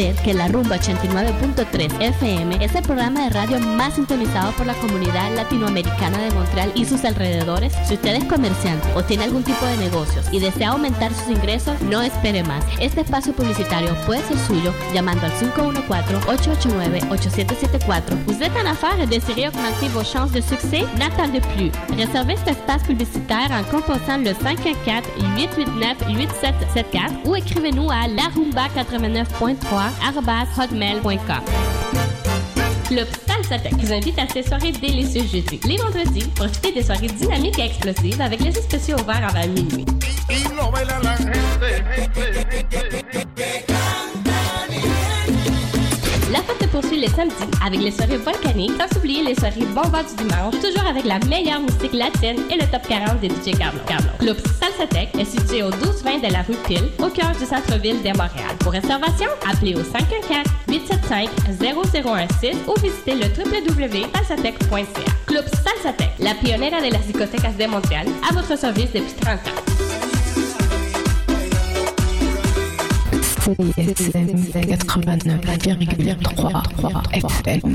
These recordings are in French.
usted que la Rumba 89.3 FM es el programa de radio más sintonizado por la comunidad latinoamericana de Montreal y sus alrededores? Si usted es comerciante o tiene algún tipo de negocios y desea aumentar sus ingresos, no espere más. Este espacio publicitario puede ser suyo llamando al 514-889-8774. Vous êtes en affaires et désirez augmenter vos chances de succès? N'attendez plus. Réservez cet espace publicitaire en composant le 514-889-8774 ou écrivez-nous à larumba89.3 hotmail.com. Club Salsatec vous invite à ces soirées délicieuses jeudi. Les vendredis, profitez des soirées dynamiques et explosives avec les spéciaux ouverts avant minuit. La fête se poursuit le samedi avec les soirées volcaniques, sans oublier les soirées bombas du dimanche, toujours avec la meilleure musique latine et le top 40 des DJ Carlo. Club Salsatec est situé au 1220 de la rue Pile, au cœur du centre-ville de Montréal. Pour réservation, appelez au 514-875-0016 ou visitez le www.salsatec.ca. Club Salsatec, la pionnière de las discotecas de Montréal, à votre service depuis 30 ans. 89,3 FM.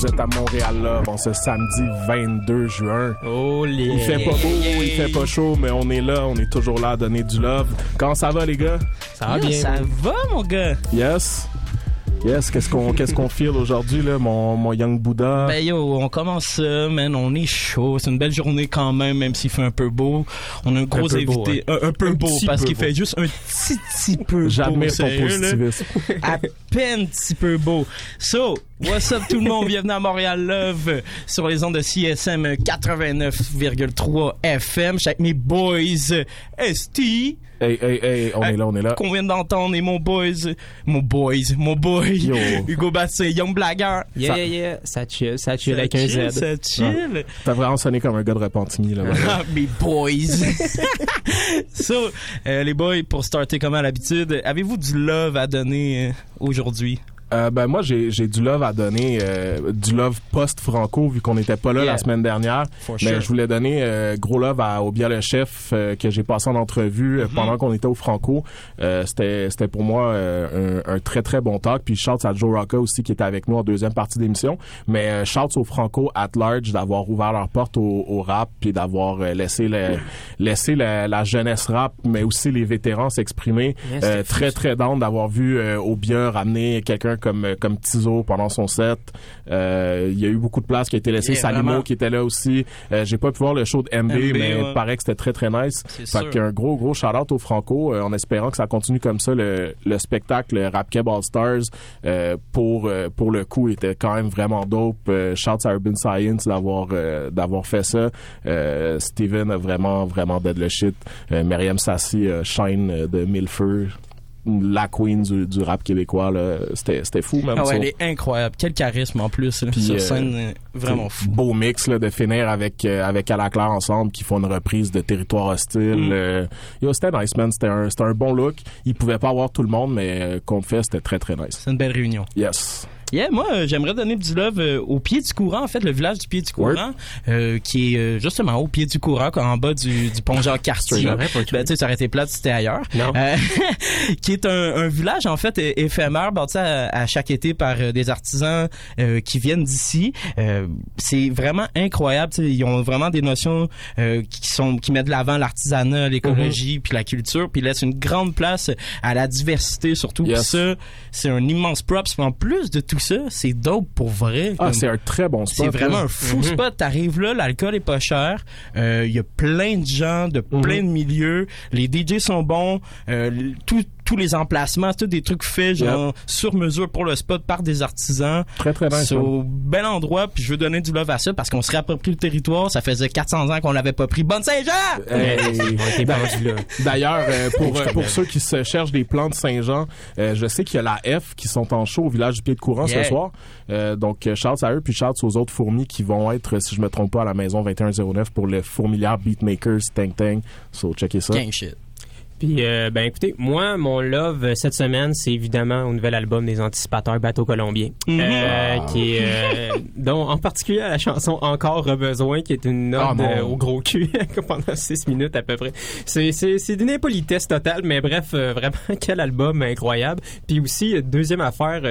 Vous êtes à Montréal là, bon, ce samedi 22 juin. Oh les. Il fait pas beau, il fait pas chaud, mais on est là, on est toujours là à donner du love. Comment ça va les gars? Ça va bien. Ça va mon gars. Yes. Yes, qu'est-ce qu'on qu'est-ce qu'on file aujourd'hui là, mon, mon Young Buddha? Ben yo, on commence ça, man, on est chaud. C'est une belle journée quand même, même s'il fait un peu beau. On a un gros peu invité, beau, un, un peu Un beau, parce qu'il beau. fait juste un petit, petit peu beau. J'admire ton sérieux, là? positivisme. à peine petit peu beau. So, what's up tout le monde? Bienvenue à Montréal Love sur les ondes de CSM 89,3 FM. Je suis avec mes boys ST. Hey, hey, hey, on est là, on est là. Qu'on vient d'entendre et mon boys, mon boys, mon boy, Yo. Hugo Bastien, Young Blagger. Yeah, Ça- yeah, yeah. Ça chill, ça chill avec un chill, Z. Ça chill. T'as vraiment sonné comme un gars de Repentigny là. Ah, mes boys. so, euh, les boys, pour starter comme à l'habitude, avez-vous du love à donner euh, aujourd'hui? Euh, ben moi j'ai j'ai du love à donner, euh, du love post-franco vu qu'on n'était pas là Yeah. la semaine dernière. Mais sure. je voulais donner euh, gros love à, au bien le chef euh, que j'ai passé en entrevue euh, Mm-hmm. pendant qu'on était au Franco. Euh, c'était c'était pour moi euh, un, un très très bon talk. Puis shout à Joe Rocca aussi qui était avec nous en deuxième partie d'émission. Mais euh, shout au Franco at large d'avoir ouvert leur porte au, au rap puis d'avoir laissé le, laissé la, la jeunesse rap mais aussi les vétérans s'exprimer. Euh, très très down d'avoir vu euh, Obia ramener quelqu'un comme euh, comme Tizo pendant son set. Euh, Il y a eu beaucoup de place qui a été laissée. Yeah, Salimo vraiment. qui était là aussi. Euh, J'ai pas pu voir le show de MB, MB, mais ouais. il paraît que c'était très très nice. Fait qu'un gros gros shout out au Franco euh, en espérant que ça continue comme ça le, le spectacle le Rap Keb All Stars pour pour le coup était quand même vraiment dope. Shout à Urban Science d'avoir d'avoir fait ça. Steven a vraiment vraiment dead le shit. Myriam Sassi shine de mille feux la queen du, du rap québécois là c'était c'était fou même Ah ça. ouais, elle est incroyable. Quel charisme en plus. là, Puis, sur euh, scène, euh, vraiment fou. beau mix là, de finir avec euh, avec ensemble qui font une reprise de Territoire hostile Mm. euh, yo c'était nice man c'était un c'était un bon look il pouvait pas avoir tout le monde mais euh, qu'on fait c'était très très nice C'est une belle réunion. yes Yeah, moi, euh, j'aimerais donner du love euh, au pied du courant, en fait, le village du pied du courant, euh, qui est euh, justement au pied du courant, en bas du, du pont Jean-Cartier. Ben, tu sais, ça aurait été plate si c'était ailleurs. Non. Euh, qui est un, un village, en fait, éphémère, bâti à, à chaque été par des artisans euh, qui viennent d'ici. Euh, c'est vraiment incroyable. tu sais, Ils ont vraiment des notions euh, qui sont qui mettent de l'avant l'artisanat, l'écologie, puis la culture, puis laissent une grande place à la diversité surtout. Yes. ça, c'est un immense props. En plus de tout ça, c'est dope pour vrai. ah c'est un très bon spot c'est vraiment là. un fou Mhm. spot. T'arrives là, l'alcool est pas cher. Euh, Il y a plein de gens de plein de milieux. Les DJ sont bons. Euh, tout tous les emplacements, c'est tout des trucs faits genre sur mesure pour le spot par des artisans. Très, très nice. C'est au bel endroit, puis je veux donner du love à ça parce qu'on se réapproprie le territoire. Ça faisait 400 ans qu'on l'avait pas pris. Bonne Saint-Jean! Hey. D'ailleurs, euh, pour, euh, pour ceux qui se cherchent des plans de Saint-Jean, euh, je sais qu'il y a la F qui sont en show au village du Pied de Courant Yeah. ce soir. Euh, donc, shout à eux, puis shout aux autres fourmis qui vont être, si je me trompe pas, à la maison 2109 pour le Fourmilière Beatmakers Tang Tang. So, checkez ça. Gang shit. Puis, euh, ben écoutez, moi, mon love euh, cette semaine, c'est évidemment au nouvel album des Anticipateurs Bateau Colombien, euh, qui est, euh, dont en particulier la chanson Encore besoin, qui est une Ah, note euh, au gros cul pendant six minutes à peu près. C'est c'est c'est d'une impolitesse totale, mais bref, euh, vraiment quel album incroyable. Puis aussi euh, deuxième affaire,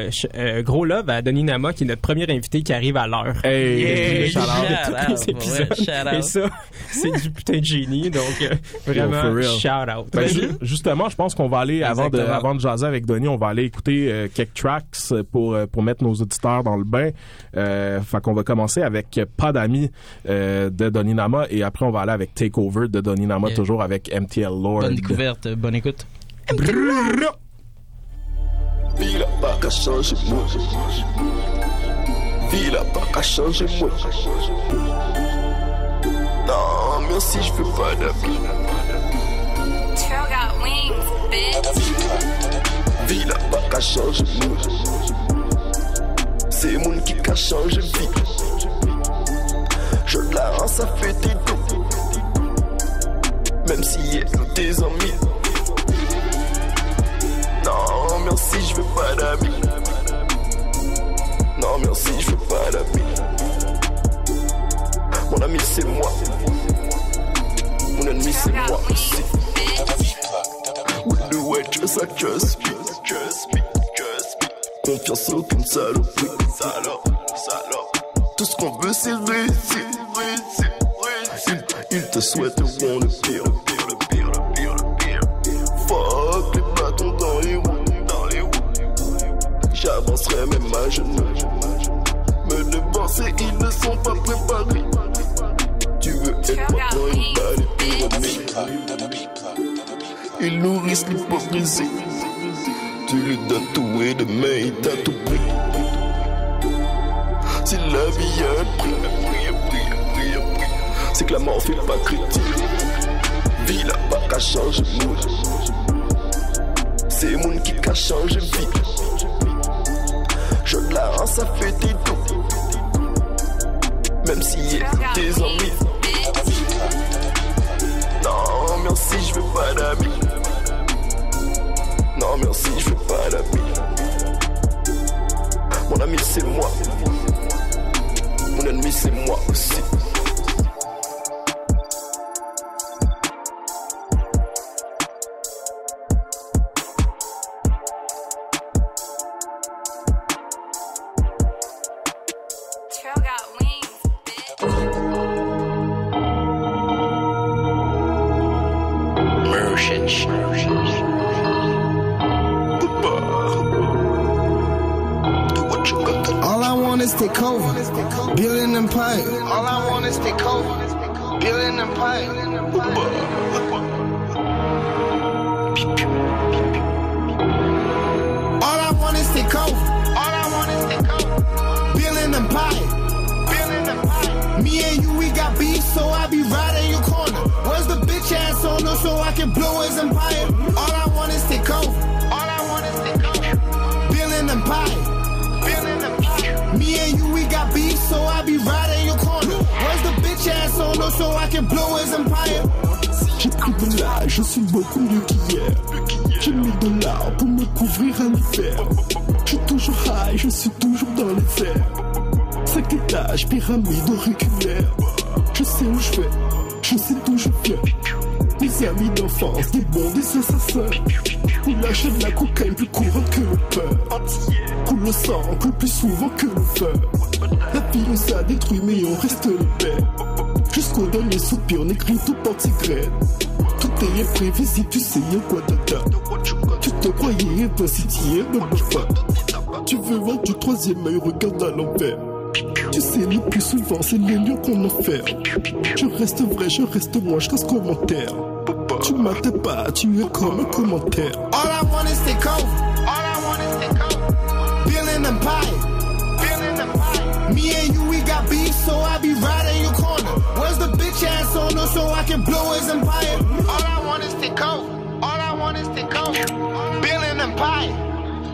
gros love à Denis Nama, qui est notre premier invité qui arrive à l'heure. Hey, Yeah, shout out. shout de tous out, les épisodes. ouais, shout out. Et ça, c'est du putain de génie. Donc, euh, vraiment, for real. shout out. Ben, ju- justement, je pense qu'on va aller, avant de, avant de jaser avec Denis, on va aller écouter euh, quelques tracks pour, euh, pour mettre nos auditeurs dans le bain. Euh, fait qu'on va commencer avec Pas d'amis euh, de Donny Nama et après on va aller avec Takeover de Donny Nama, Yeah. toujours avec MTL Lord. Bonne découverte, bonne écoute. Ville a pas qu'à changer moi. Ville a pas qu'à changer moi. Non, merci, je veux pas d'amis. Trail got wings, bitch. Ville a pas qu'à changer. C'est mon qui qu'a changé vie. Je la rends, ça fait des dos. Même si elle nous des amis. Non, merci, je veux pas d'amis. Non, merci, je veux pas d'amis. Mon ami, c'est moi. Mon ennemi, c'est moi aussi. The way, just trust me, trust me, trust me. Confiance aucune saloperie, salope, salope. Tout ce qu'on veut, c'est réussir, réussir, réussir. Ils, ils te souhaiteront le pire, le pire, le pire, le pire, le pire. Fuck les bâtons dans les roues, dans les roues. J'avancerai même à genoux. Ils nourrissent l'hypocrisie. Tu tout et demain il t'a tout pris. Si la vie a un prix, c'est que la mort fait pas critique. Vie n'a pas qu'à changer mood. C'est mon qui qu'a changé vie. Je la rends, ça fait des doux. Même si y a des amis. Non, merci, je veux pas d'amis. Non, merci, je veux pas d'amis. Mon ami, c'est moi. Mon ennemi, c'est moi aussi. Beaucoup mieux qu'hier. J'ai mis de l'art pour me couvrir à l'hiver. Je suis toujours high, je suis toujours dans les airs. Cinq étages, pyramide auriculaire. Je sais où je vais, je sais d'où je viens. Amis d'enfance, des bons, des assassins. On achète la cocaïne plus courante que le peur. Coule le sang encore plus souvent que le feu. La vie nous a détruit, mais on reste les pères. Jusqu'au dernier soupir, on écrit tout porte-secret. Tout est prévisible, tu sais quoi dedans. Tu te croyais invincible, ne bouge pas. Tu veux voir du troisième œil, regarde à l'envers. Tu sais, le plus souvent, c'est les lieux qu'on enferme. Je reste vrai, je reste moi, je reste commentaire. Tu m'attends pas, tu es comme un commentaire. All I want is the coke. All I want is the coke. Feeling empire. Feeling empire. Me and you, we got beef, so I be in corner. Bitch ass owner so I can blow his empire? All I want is the coke. All I want is the coke. Feeling empire.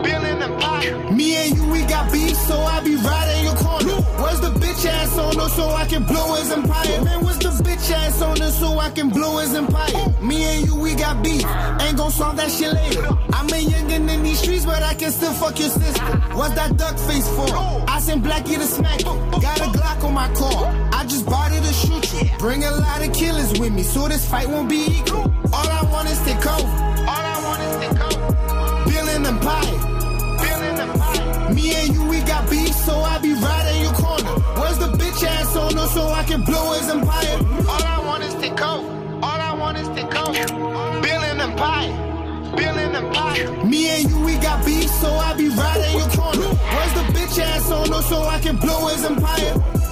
Feeling empire. Me and you, we got beef, so I be right in your corner. Where's the bitch ass owner so I can blow his empire? Man, where's the bitch ass owner so I can blow his empire? Me and you, we got beef. Ain't gon' solve that shit later. I'm a youngin' in these streets, but I can still fuck your sister. What's that duck face for? I sent Blackie to smack. Got a Glock on my car. Just bought it to shoot you. Bring a lot of killers with me, so this fight won't be equal. All I want is take over. All I want is take over. Feeling empire. Feeling empire. Me and you, we got beef, so I be right in your corner. Where's the bitch ass owner so I can blow his empire? All I want is take over. All I want is take over. Feeling empire. Me and you, we got beef, so I be right in your corner. Where's the bitch ass owner so I can blow his empire?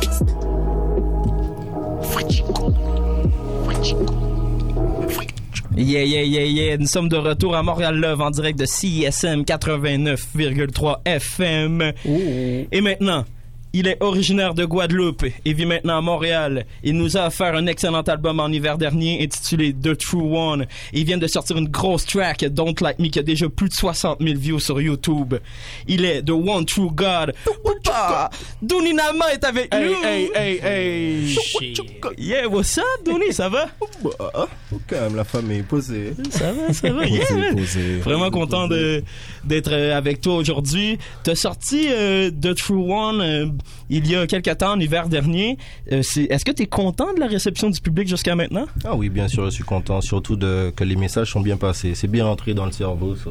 Yeah, yeah, yeah, yeah. Nous sommes de retour à Montréal Love en direct de CISM 89,3 FM. Et maintenant, il est originaire de Guadeloupe et vit maintenant à Montréal. Il nous a offert un excellent album en hiver dernier intitulé The True One. Il vient de sortir une grosse track, Don't Like Me, qui a déjà plus de 60 000 views sur YouTube. Il est The One True God. Douni Nama est avec Hey, nous. hey, hey, hey. Yeah, what's up, Douni? Ça va? Bah, quand même, la famille posée. Ça va, ça va. Yeah, Posé, man. posé. Vraiment content de d'être euh, avec toi aujourd'hui. T'as sorti euh, The True One euh, il y a quelques temps, en hiver dernier. Euh, Est-ce que t'es content de la réception du public jusqu'à maintenant? Ah oui, bien sûr, je suis content. Surtout de, que les messages sont bien passés. C'est bien entré dans le cerveau, ça.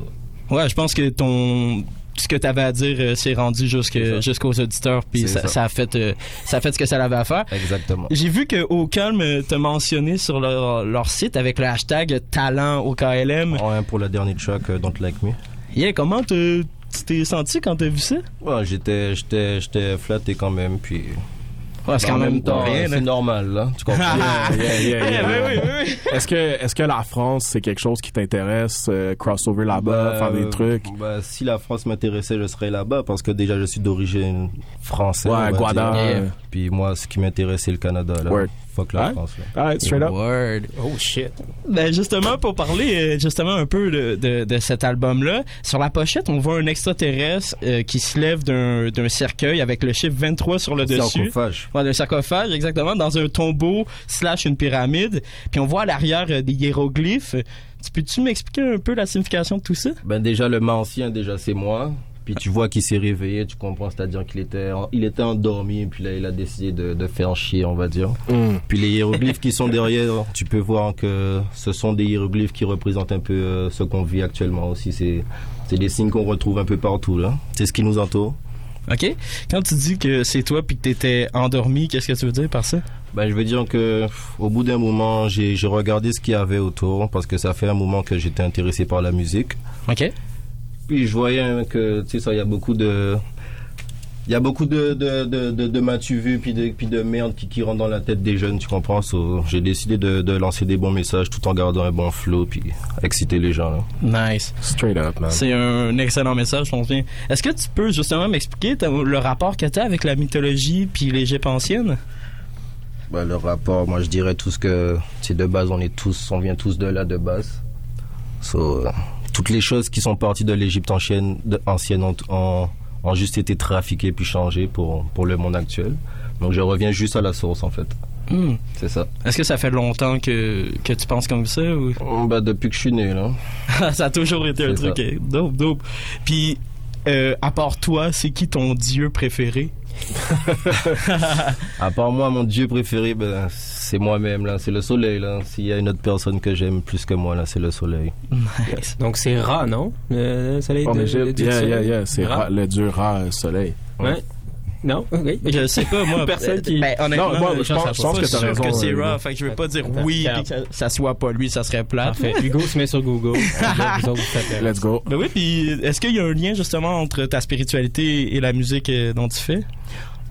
Ouais, je pense que ton ce que t'avais à dire euh, s'est rendu jusqu'aux auditeurs, puis ça, ça. ça a fait euh, ça a fait ce que ça avait à faire. Exactement. J'ai vu que Au Calme t'a mentionné sur leur, leur site avec le hashtag talent au KLM. Ouais, pour la dernière track, euh, Don't Like Me. Yeah, comment te- tu t'es senti quand t'as vu ça? Ouais, j'étais, j'étais, j'étais flatté quand même, puis... Ouais, c'est quand même temps, rien. c'est normal, là. Tu comprends? Yeah, yeah, yeah, Yeah, yeah. oui, oui, oui. Est-ce que, est-ce que la France, c'est quelque chose qui t'intéresse, euh, crossover là-bas, Bah, faire des trucs? Bah, si la France m'intéressait, je serais là-bas parce que déjà je suis d'origine française. Ouais, Guada. Puis moi, ce qui m'intéresse, c'est le Canada. Là. Word. Fuck la Ouais. France. Là. Alright, straight up. Word. Oh shit. Ben justement pour parler euh, justement un peu de, de, de cet album-là, sur la pochette on voit un extraterrestre euh, qui se lève d'un d'un cercueil avec le chiffre 23 sur le dessus. Sarcophage. Ouais, d'un sarcophage exactement dans un tombeau slash une pyramide. Puis on voit à l'arrière euh, des hiéroglyphes. Tu peux-tu m'expliquer un peu la signification de tout ça? Ben déjà le mât ancien, déjà c'est moi. Puis tu vois qu'il s'est réveillé, tu comprends, c'est-à-dire qu'il était, il était endormi, et puis là il a décidé de, de faire chier, on va dire. Mm. Puis les hiéroglyphes qui sont derrière, tu peux voir que ce sont des hiéroglyphes qui représentent un peu euh, ce qu'on vit actuellement aussi. C'est, c'est des signes qu'on retrouve un peu partout là. C'est ce qui nous entoure. Ok. Quand tu dis que c'est toi puis que t'étais endormi, qu'est-ce que tu veux dire par ça? Ben, je veux dire que au bout d'un moment, j'ai, j'ai regardé ce qu'il y avait autour parce que ça fait un moment que j'étais intéressé par la musique. Ok. Puis je voyais hein, que tu sais ça, il y a beaucoup de il y a beaucoup de de de de, de m'as-tu vu puis de puis de merde qui qui rentrent dans la tête des jeunes, tu comprends? So, J'ai décidé de de lancer des bons messages tout en gardant un bon flow puis exciter les gens là. Nice. Straight up, man. C'est un excellent message, je pense bien. Est-ce que tu peux justement m'expliquer le rapport que tu as avec la mythologie puis l'Égypte ancienne? Ben, le rapport, moi je dirais tous que c'est de base on est tous on vient tous de là de base. So, toutes les choses qui sont parties de l'Égypte ancienne de- ancienne ont, ont ont juste été trafiquées puis changées pour pour le monde actuel. Donc je reviens juste à la source en fait. Hmm. C'est ça. Est-ce que ça fait longtemps que, que tu penses comme ça ou? Bah, depuis que je suis né, là. ça a toujours été un truc euh, dope, dope. Puis, euh, à part toi, c'est qui ton dieu préféré? À part moi, mon dieu préféré, ben, c'est moi-même, là. C'est le soleil, là. S'il y a une autre personne que j'aime plus que moi, là, c'est le soleil. Nice. Donc c'est Ra, non? Le soleil En de, Égypte, le dieu yeah, yeah, yeah, c'est Ra? Le dieu Ra, soleil. Ouais. Non? Oui. Je sais pas, moi. Personne qui- Ben, honnêtement, Non, moi, je, je pense- je pense pas que t'as raison, que c'est euh, Ra, fait que je veux pas dire Attends, oui puis que ça, soit pas lui, ça serait plate. Parfait. Hugo se met sur Google. Vous autres, vous faites le Let's go. Ben oui, puis est-ce qu'il y a un lien justement entre ta spiritualité et la musique euh, dont tu fais?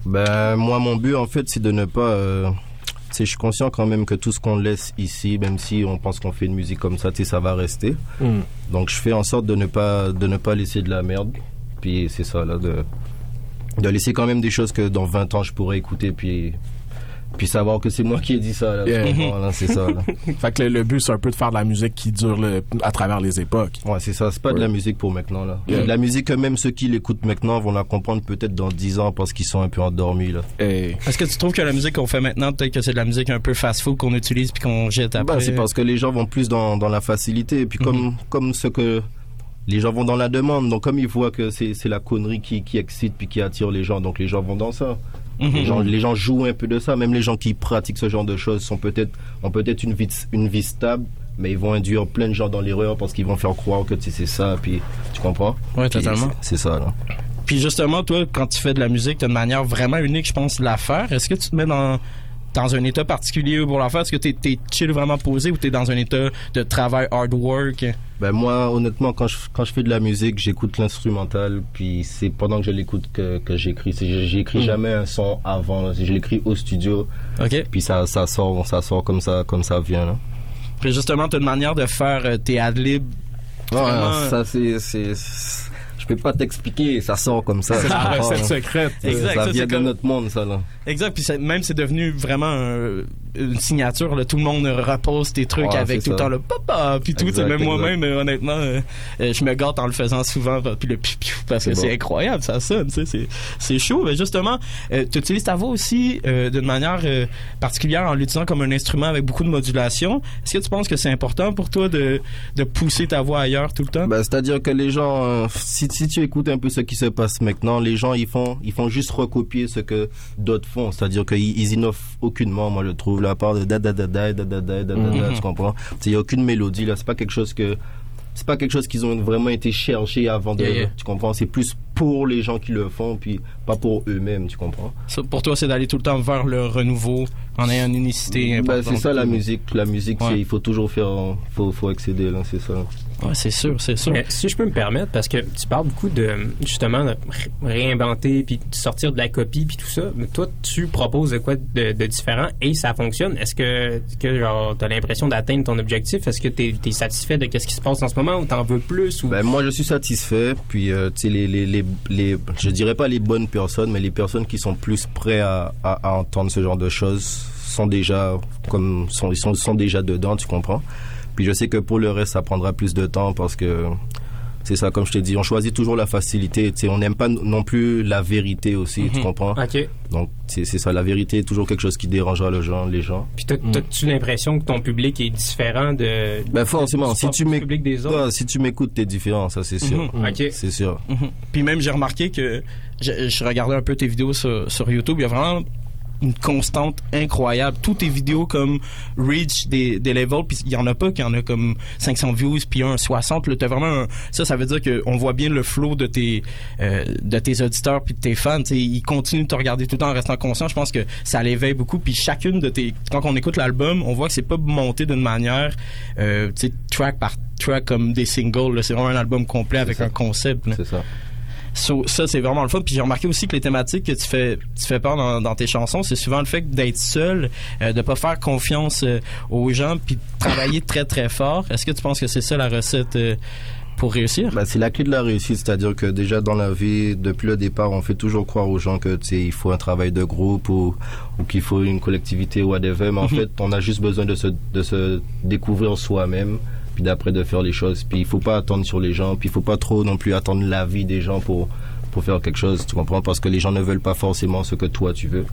Ben, moi, mon but, en fait, c'est de ne pas, euh, je suis conscient quand même que tout ce qu'on laisse ici, même si on pense qu'on fait une musique comme ça, ça va rester. Mm. Donc je fais en sorte de ne pas de ne pas laisser de la merde. Puis c'est ça là de de laisser quand même des choses que dans 20 ans je pourrais écouter puis puis savoir que c'est moi qui ai dit ça là. Yeah. c'est ça. Là. Fait que le, le but, c'est un peu de faire de la musique qui dure le- à travers les époques. Ouais, c'est ça, c'est pas de la musique pour maintenant là. Yeah. De la musique que même ceux qui l'écoutent maintenant vont la comprendre peut-être dans 10 ans parce qu'ils sont un peu endormis là. Est-ce que tu trouves que la musique qu'on fait maintenant, peut-être que c'est de la musique un peu fast-food qu'on utilise puis qu'on jette après? Bah, c'est parce que les gens vont plus dans, dans la facilité. Et puis comme, comme ce que les gens vont dans la demande. Donc comme ils voient que c'est la connerie qui, qui excite puis qui attire les gens, donc les gens vont dans ça. Mhm. Les, gens, les gens jouent un peu de ça. Même les gens qui pratiquent ce genre de choses sont peut-être ont peut-être une vie, une vie stable, mais ils vont induire plein de gens dans l'erreur parce qu'ils vont faire croire que c'est ça. Puis tu comprends? Puis totalement. c'est- C'est ça là. Puis justement, toi, quand tu fais de la musique, tu as une manière vraiment unique, je pense, de la faire. Est-ce que tu te mets dans, dans un état particulier pour la faire? Est-ce que tu es, chill vraiment posé ou tu es dans un état de travail hard work? Ben moi, honnêtement, quand je, quand je fais de la musique, j'écoute l'instrumental, puis c'est pendant que je l'écoute que, que j'écris. J'écris Mm. jamais un son avant, je l'écris au studio, OK. puis ça, ça sort, ça sort comme ça, comme ça vient. Là. Puis justement, tu as une manière de faire euh, tes adlibs. Vraiment, ça c'est, c'est, je peux pas t'expliquer, ça sort comme ça. c'est la Ah, recette secrète. Exact, ça ça, vient c'est de comme- notre monde, ça là. Exact. Puis même, c'est devenu vraiment un- une signature. Là. Tout le monde repose tes trucs Ouais, avec tout le temps le papa. Puis tout. Exact, même moi-même, euh, honnêtement, euh, euh, je me gâte en le faisant souvent. Puis le piou piou, parce que C'est incroyable, ça sonne. tu sais, C'est, c'est chaud. Mais justement, tu utilises ta voix aussi euh, d'une manière euh, particulière en l'utilisant comme un instrument avec beaucoup de modulation. Est-ce que tu penses que c'est important pour toi de, de pousser ta voix ailleurs tout le temps? Bah, c'est-à-dire que les gens, si, si tu écoutes un peu ce qui se passe maintenant, les gens ils font, ils font juste recopier ce que d'autres font. C'est-à-dire qu'ils ils innovent aucunement, moi je trouve, la part de da da da da da da da da da, Mhm. tu comprends Il y a aucune mélodie là, c'est pas quelque chose que, c'est pas quelque chose qu'ils ont vraiment été chercher avant de, Yeah, yeah. tu comprends C'est plus pour les gens qui le font, puis pas pour eux-mêmes, tu comprends pour toi, c'est d'aller tout le temps vers le renouveau en ayant une unicité Bah, importante. c'est ça la musique, la musique, Ouais. il faut toujours faire, faut, faut accéder là, c'est ça. Ouais, c'est sûr, c'est sûr. Mais si je peux me permettre, parce que tu parles beaucoup de justement de ré- réinventer puis de sortir de la copie puis tout ça, mais toi tu proposes de quoi de, de différent et ça fonctionne? Est-ce que que genre t'as l'impression d'atteindre ton objectif? Est-ce que t'es es satisfait de qu'est-ce qui se passe en ce moment ou t'en veux plus ou? Ben, moi, je suis satisfait. Puis, euh, tu sais, les, les, les, les, je dirais pas les bonnes personnes, mais les personnes qui sont plus prêts à, à, à entendre ce genre de choses sont déjà, comme, sont, ils sont, sont déjà dedans, tu comprends? Puis, je sais que pour le reste, ça prendra plus de temps parce que, c'est ça, comme je t'ai dit, on choisit toujours la facilité. Tu sais, on n'aime pas non plus la vérité aussi, tu Mhm. comprends? Ok. Donc, c'est c'est ça, la vérité est toujours quelque chose qui dérangera le gens, les gens. Puis t'as- t'as-tu l'impression que ton public est différent de Ben, forcément, si tu m'écoutes, public des autres? Si tu m'écoutes, t'es différent, ça, c'est sûr. Ok. C'est sûr. Mhm. Puis même, j'ai remarqué que je, je regardais un peu tes vidéos sur, sur YouTube. Il y a vraiment une constante incroyable. Toutes tes vidéos comme reach des, des levels, puis il y en a pas qui en a comme 500 views, puis un 60. Là, t'as vraiment un- ça, ça veut dire qu'on voit bien le flow de tes euh, de tes auditeurs puis de tes fans. T'sais, ils continuent de te regarder tout le temps en restant conscient. Je pense que ça l'éveille beaucoup. Puis chacune de tes quand on écoute l'album, on voit que c'est pas monté d'une manière euh, tu sais, track par track comme des singles. là. C'est vraiment un album complet avec un concept. là. C'est ça. So, ça, c'est vraiment le fun. Puis j'ai remarqué aussi que les thématiques que tu fais, tu fais peur dans, dans tes chansons, c'est souvent le fait d'être seul, euh, de pas faire confiance euh, aux gens, puis de travailler très très fort. Est-ce que tu penses que c'est ça la recette euh, pour réussir? Bah, c'est la clé de la réussite, c'est-à-dire que déjà dans la vie, depuis le départ, on fait toujours croire aux gens que il faut un travail de groupe ou, ou qu'il faut une collectivité ou whatever, mais en fait, on a juste besoin de se, de se découvrir soi-même, puis d'après de faire les choses. Puis il faut pas attendre sur les gens, puis il faut pas trop non plus attendre l'avis des gens pour pour faire quelque chose, tu comprends? Parce que les gens ne veulent pas forcément ce que toi tu veux.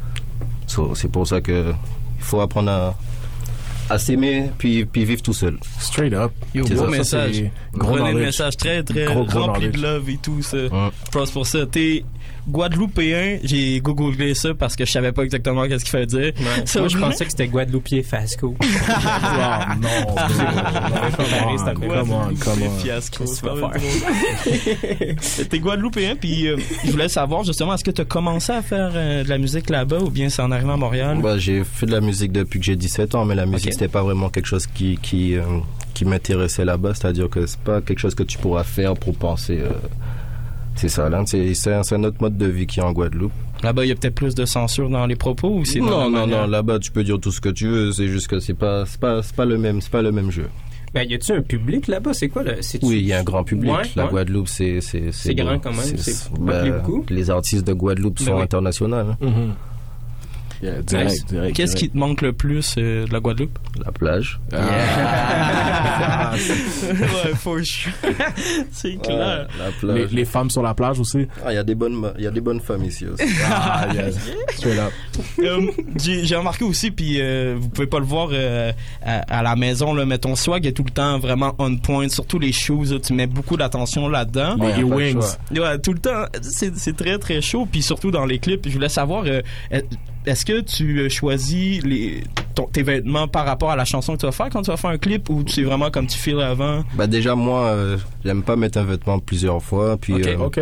So, c'est pour ça que il faut apprendre à à s'aimer puis puis vivre tout seul. Straight up. Yo, C'est gros ça, ça, message. c'est Gros message très très Gros, gros rempli de love et tout ça. Props pour ça. T'es Guadeloupéen, j'ai googlé ça parce que je savais pas exactement qu'est-ce qu'il fallait dire. Ça, Moi, je pensais que c'était Guadeloupier Fasco. Ah, non, on. Fiasco, tu vas. T'es Guadeloupéen, puis euh, je voulais savoir justement, est-ce que tu as commencé à faire euh, de la musique là-bas ou bien c'est en arrivant à Montréal? Bah, j'ai fait de la musique depuis que j'ai 17 ans, mais la musique Ok. c'était pas vraiment quelque chose qui qui euh, qui m'intéressait là-bas, c'est-à-dire que c'est pas quelque chose que tu pourras faire pour penser. C'est ça, là, c'est c'est un, autre mode de vie qui est en Guadeloupe. Là-bas, il y a peut-être plus de censure dans les propos ou c'est Non, non, non, là-bas tu peux dire tout ce que tu veux, c'est juste que c'est pas, c'est pas, c'est pas le même, c'est pas le même jeu. Ben, y a-tu un public là-bas? C'est quoi, le, Oui, il y a un grand public. Ouais, la ouais. Guadeloupe, c'est, c'est, grand quand même, c'est beaucoup. Les artistes de Guadeloupe Ben sont oui. internationaux. hein. Mhm. Yeah, direct, Nice. direct, Qu'est-ce qui te manque le plus euh, de la Guadeloupe? La plage. Ah. ouais, for sure. c'est clair. la les, plage. les femmes sur la plage aussi. Ah, il y a des bonnes, il y a des bonnes femmes ici aussi. Ah, yes. Euh, j'ai remarqué aussi, puis euh, vous pouvez pas le voir euh, à, à la maison, là, mais ton swag est tout le temps vraiment on point, surtout les shoes, là, tu mets beaucoup d'attention là-dedans. Les Ouais, wings. Ouais, tout le temps, c'est très très chaud, puis surtout dans les clips. Je voulais savoir, euh, est-ce que tu euh, choisis les, ton- tes vêtements par rapport à la chanson que tu vas faire quand tu vas faire un clip, ou c'est vraiment comme tu files avant? Bah déjà moi, euh, j'aime pas mettre un vêtement plusieurs fois. Puis, Ok, euh, OK.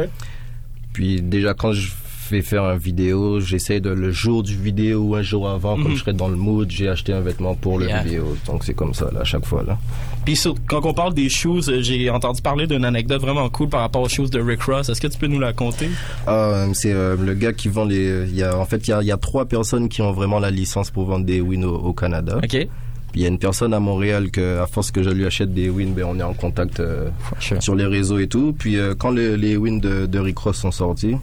puis déjà quand je vais faire un vidéo, j'essaie de le jour du vidéo ou un jour avant, Mhm. comme je serai dans le mood, j'ai acheté un vêtement pour le Yeah. vidéo. Donc c'est comme ça là, à chaque fois là. Puis quand on parle des shoes, euh, j'ai entendu parler d'une anecdote vraiment cool par rapport aux shoes de Rick Ross. Est-ce que tu peux nous la conter? Ah, c'est euh, le gars qui vend les. Il y a en fait il y a, il y a trois personnes qui ont vraiment la licence pour vendre des wins au, au Canada. Ok. Il y a une personne à Montréal que à force que je lui achète des wins, ben on est en contact euh, Sure. sur les réseaux et tout. Puis euh, quand le- les wins de, de Rick Ross sont sortis,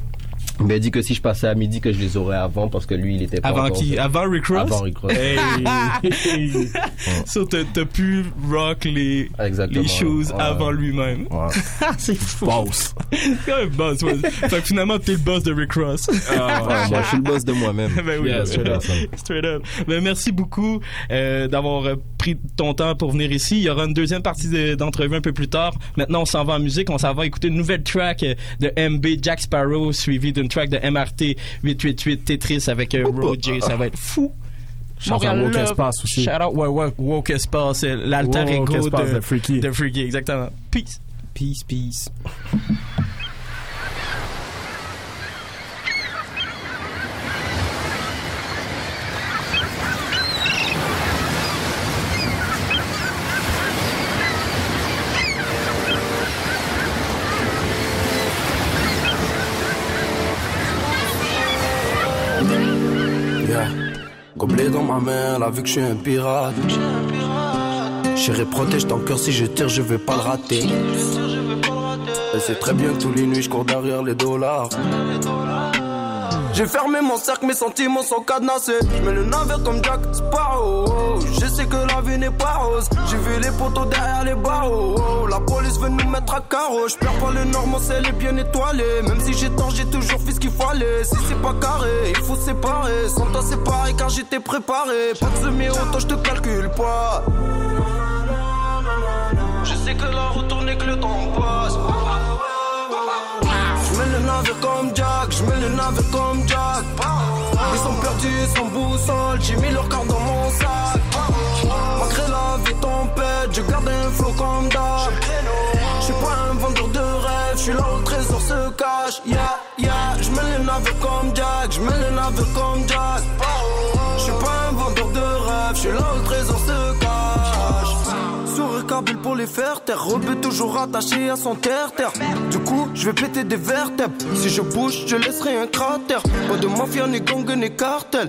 il m'a dit que si je passais à midi que je les aurais avant parce que lui il était pas Avant encore- qui? Avant Rick Ross? Avant Rick Ross. Hey! so, t'as pu rock les, Exactement. les shoes Ouais. avant lui-même. Ouais. c'est fou. Boss. C'est quand même boss, ouais. fait que finalement, t'es le boss de Rick Ross. Ouais, moi je suis le boss de moi-même. ben oui, Yeah, straight, up. Straight up. Ben, merci beaucoup euh, d'avoir euh, pris ton temps pour venir ici. Il y aura une deuxième partie de- d'entrevue un peu plus tard. Maintenant, on s'en va en musique. On s'en va écouter une nouvelle track euh, de MB Jack Sparrow suivie d'une track de MRT 888 Tetris avec euh, Roger. Ça va être fou. Shout out Montréal Woke. Espace aussi. Shout out, ouais, ouais, Woke Espace, euh, l'alter ego de, de Freaky. de Freaky, exactement. Peace. Peace, peace. Yeah. Gobelet dans ma main, là vu que je suis un pirate. Chérie, protège ton cœur, si je tire, je vais pas le rater. Elle sait très bien que tous les nuits, je cours derrière les dollars. J'ai fermé mon cercle, mes sentiments sont cadenassés. Je mets le navire comme Jack Sparrow. Je sais que la vie n'est pas rose. J'ai vu les poteaux derrière les barreaux. La police veut nous mettre à carreau. Je perds pas le nord, mon ciel est bien étoilé. Même si j'ai tort, j'ai toujours fait ce qu'il fallait. Si c'est pas carré, il faut séparer. Sans toi, c'est pareil car j'étais préparé. Pas de semi-auto, je te calcule pas. Je sais que la retourne et que le temps passe. Le navire comme Jack. Ils sont perdus, sans boussole, j'ai mis leur carte dans mon sac. Malgré la vie tempête, je garde un flow comme d'hab. Je suis pas un vendeur de rêve, je suis là où le trésor se cache. Yeah, yeah, je mets le comme Jack, je mets le comme Jack. Je suis pas un vendeur de rêve, je suis là le trésor se cache. Pour les faire taire, rebeu toujours attaché à son terre-terre. Du coup, je vais péter des vertèbres. Si je bouge, je laisserai un cratère. Pas de mafia, ni gang, ni cartel.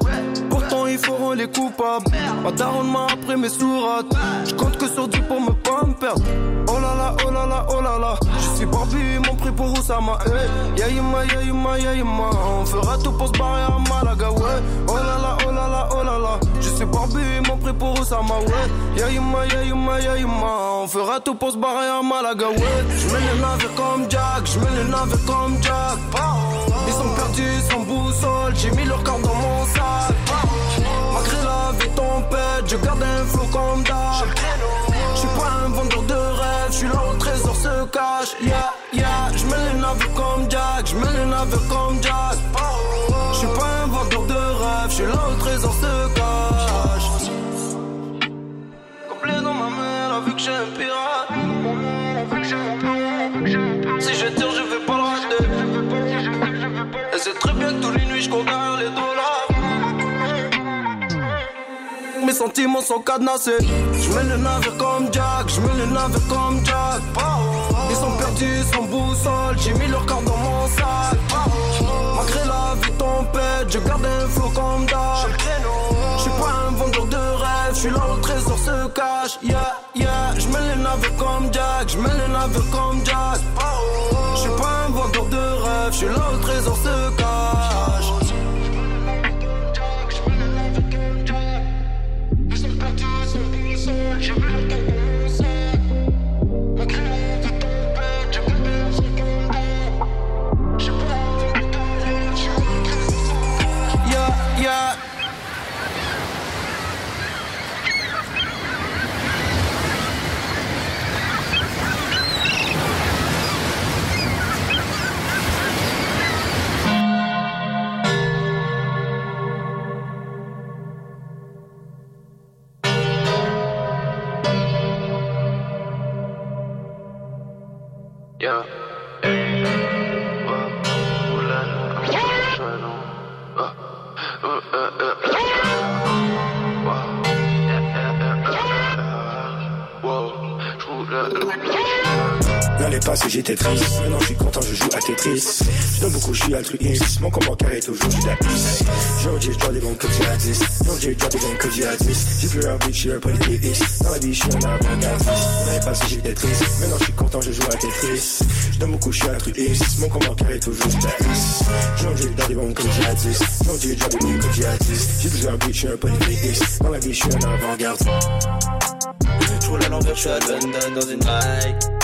Pourtant, ils feront les coupables. Ma daronne m'a appris mes sourates. Je compte que sur Dieu pour me pas me perdre. Oh là là, oh là là, oh là là. Je suis Barbie, mon prix pour Oussama. Hey, yaïma, yaïma, yaïma. On fera tout pour se barrer à Malaga. Oh là là, oh là là, oh là là. Je suis Barbie, mon prix pour Oussama, ouais. Yaïma, yaïma, yaïma. On fera tout pour se barrer à Malaga, ouais. Mets le navire comme Jack, mets le navire comme Jack. Ils sont perdus sans boussole, j'ai mis leur carte dans mon sac. Malgré la vie tempête, je garde un flow comme d'hab. Je suis pas un vendeur de rêve, je suis là où trésor se cache. Yeah, yeah, mets le navire comme Jack, mets le navire comme Jack. Je suis pas un vendeur de rêve, je suis là où trésor se cache. J'ai un pirate. Si je tire, je vais pas le. Et c'est très bien que tous les nuits, je cours derrière les dollars. Mes sentiments sont cadenassés. Je mets le navire comme Jack, je mets le navire comme Jack. Ils sont perdus sans boussole, j'ai mis leur carte dans mon sac. Malgré la vie tempête, je garde un flow comme d'hab. Suis là où le trésor se cache. Yeah, yeah, je mets le navire comme Jack, je mets le navire comme Jack. Je suis pas un vendeur de rêve, je suis là où le trésor se cache. Yeah. L'année passée j'étais triste, maintenant je suis content, je joue à Tetris. Je donne beaucoup, je suis altruiste, mon compte bancaire est toujours du lapis. Aujourd'hui je dois des bons comme j'ai 10, aujourd'hui je dois des bons comme j'ai 10. J'ai plus beat, je suis un polythéiste, dans la vie je suis un avant-gardiste. L'année passée j'étais triste, maintenant je suis content, je joue à Tetris. Je donne beaucoup, je suis altruiste, mon compte bancaire est toujours du lapis. Aujourd'hui je dois des bons comme j'ai 10, aujourd'hui je dois des bons comme j'ai 10. J'ai plus beat, je suis un polythéiste, dans la vie je suis un avant-gardiste. Je roule à l'envers, je suis à London dans une ride.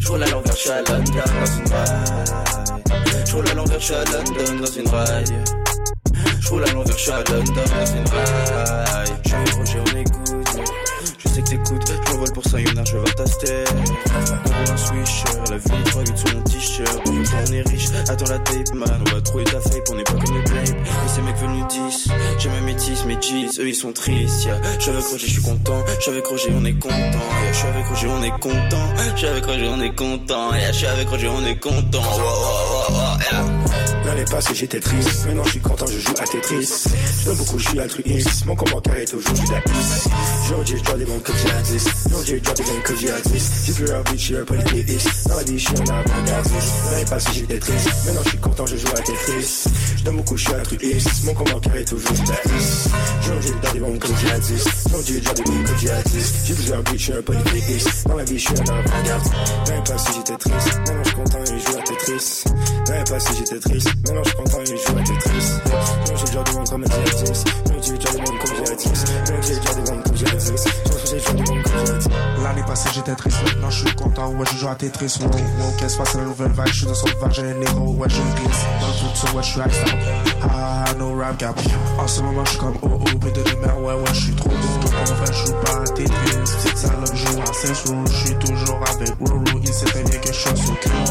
Je roule à l'envers, je suis à London dans une ride. Je roule à l'envers, je suis à London dans une ride. Je roule à l'envers, je suis à London dans une ride. Je avec Roger, on écoute. Je sais que t'écoutes, m'envole pour Sayonara, je vais taster. Pour un swisher, la vie 3 8 sur mon t-shirt. On est riche, attends la tape, man. On va trouver ta fake, on n'est pas comme les blades. Et ces mecs venus 10, j'ai mes métis, mes jeans, eux ils sont tristes. Yeah. Je suis avec Roger, je suis content. Je suis avec Roger, on est content. Yeah. Je suis avec Roger, on est content. Je suis avec Roger, on est content. Yeah. Je suis avec Roger, on est content. Yeah. L'année passée j'étais triste, maintenant je suis content, je joue à Tetris. Je beaucoup, je suis altruiste, mon compte bancaire est toujours du. Aujourd'hui je dois des bons comme j'ai à 10, aujourd'hui je dois des j'ai à 10. J'ai plus beat, je suis un polythéiste, dans la vie je suis un avant-gardiste. L'année passée j'étais triste, maintenant je suis content, je joue à Tetris. Je donne beaucoup, je suis altruiste, mon compte bancaire est toujours. Aujourd'hui je dois des bons comme j'ai à 10, aujourd'hui je dois des j'ai à 10. J'ai plus beat, je suis un polythéiste, dans la vie je suis un avant-gardiste. L'année passée j'étais triste, maintenant je suis content et je joue à Tetris. L'année passée j'étais triste, maintenant je suis content et je joue à Tetris. Aujourd'hui j'ai déjà des comme j'ai à 10, aujourd'hui j'ai déjà des comme j'ai à 10. Aujourd'hui j'ai déjà des Passée j'étais triste, maintenant je suis content, ouais je joue à Tetris, wow, wow, qu'est-ce que c'est la nouvelle vague, je suis dans son vague, j'ai les négros, ouais je glisse, dans le futur, ouais je suis ice ah, no rap gap, en ce moment je suis comme oh oh, mais de demain, ouais ouais je suis trop beau, en vrai je joue pas à Tetris, petite salope joue à Saints Row, je suis toujours avec Roro, il sait très bien que je suis sous close,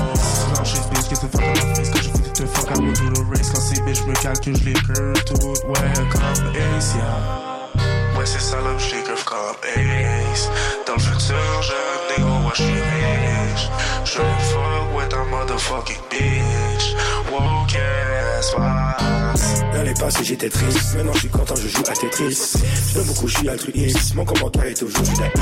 non je suis bitch, qu'est-ce que dans ma face, quand je fais te fuck, will do the race, quand c'est bitch, je me calcule, je les curve toutes, ouais comme Ace, yeah. Ouais, c'est où je les curve comme Ace. Dans le futur, je négro, ouais, je suis riche. Je fuck with a motherfucking bitch. Passe? L'année passée j'étais triste, maintenant je suis content, je joue à Tetris. Donne beaucoup, je suis altruiste, mon compte bancaire est toujours lapis.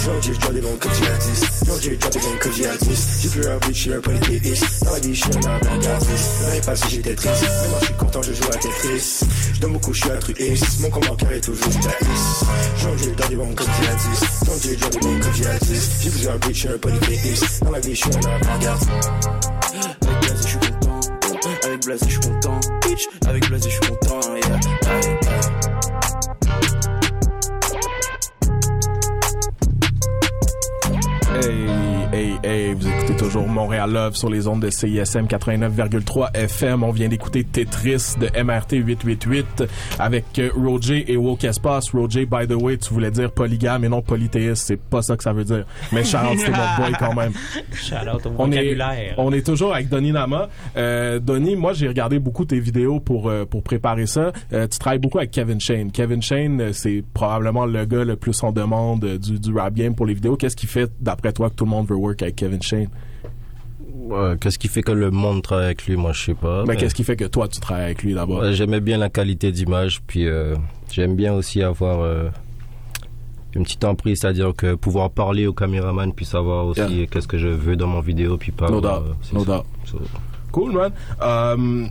Aujourd'hui je dois des bons comme j'ai 10, aujourd'hui je dois des bons comme j'ai à 10. J'ai plus un beat, je suis un polythéiste, dans la vie je suis un avant-gardiste. L'année passée j'étais triste, maintenant je suis content, je joue à Tetris. Donne beaucoup, je suis altruiste, mon compte bancaire est toujours lapis. Aujourd'hui je dois des bons comme j'ai 10, aujourd'hui je dois des bons comme j'ai à 10. J'ai plus un beat, je suis un polythéiste, dans la vie je suis un avant-gardiste. Blaze, je suis content. Bitch, avec Blaze, je suis content. Yeah. Aye, aye. Hey, hey, hey, vous écoutez toujours Montréal Love sur les ondes de CISM 89,3 FM. On vient d'écouter Tetris de MRT 888 avec euh, Roger et Woke Espace. Roger, by the way, tu voulais dire polygame et non polythéiste. C'est pas ça que ça veut dire. Mais Charles, c'était notre boy quand même. On est, vocabulaire. on est toujours avec Donny Nama. Euh, Donny, moi j'ai regardé beaucoup tes vidéos pour euh, pour préparer ça. Euh, tu travailles beaucoup avec Kevin Shane. Kevin Shane, euh, c'est probablement le gars le plus en demande du, du rap game pour les vidéos. Qu'est-ce qui fait d'après toi que tout le monde veut work avec Kevin Shane Qu'est-ce qui fait que le monde travaille avec lui, moi je sais pas. Mais mais- qu'est-ce qui fait que toi tu travailles avec lui d'abord Ouais, J'aimais bien la qualité d'image, puis euh, j'aime bien aussi avoir euh, une petite emprise, c'est-à-dire que pouvoir parler au caméraman puis savoir aussi Yeah. qu'est-ce que je veux dans mon vidéo puis pas. No euh, doubt. c'est No doubt. So, Cool, man. Euh,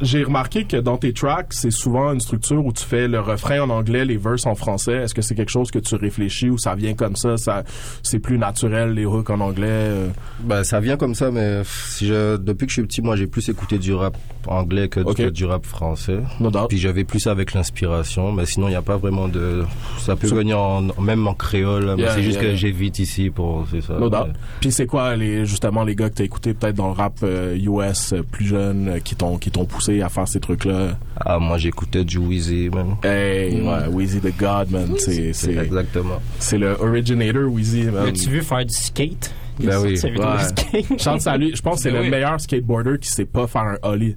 j'ai remarqué que dans tes tracks, c'est souvent une structure où tu fais le refrain en anglais, les verses en français. Est-ce que c'est quelque chose que tu réfléchis ou ça vient comme ça, ça c'est plus naturel les hooks en anglais euh? Bah, ça vient comme ça, mais si je, depuis que je suis petit, moi, j'ai plus écouté du rap anglais que, du rap français. No doubt. Puis j'avais plus avec l'inspiration, mais sinon, il n'y a pas vraiment de. Ça peut venir en, même en créole, Yeah, c'est juste yeah, que yeah. j'évite ici pour. C'est ça. No doubt. Mais- Puis c'est quoi les justement les gars que t'as écouté peut-être dans le rap euh, US euh, plus jeune euh, qui t'ont qui t'ont poussé à faire ces trucs là. Ah, moi, j'écoutais du Wheezy, man. Hey, Mm. ouais, Weezy the God man, c'est c'est Exactement. c'est le originator Weezy man. As-tu vu faire du skate? Ben oui. Ouais. skate? Chante à lui, je pense que c'est Ben le oui. meilleur skateboarder qui sait pas faire un ollie.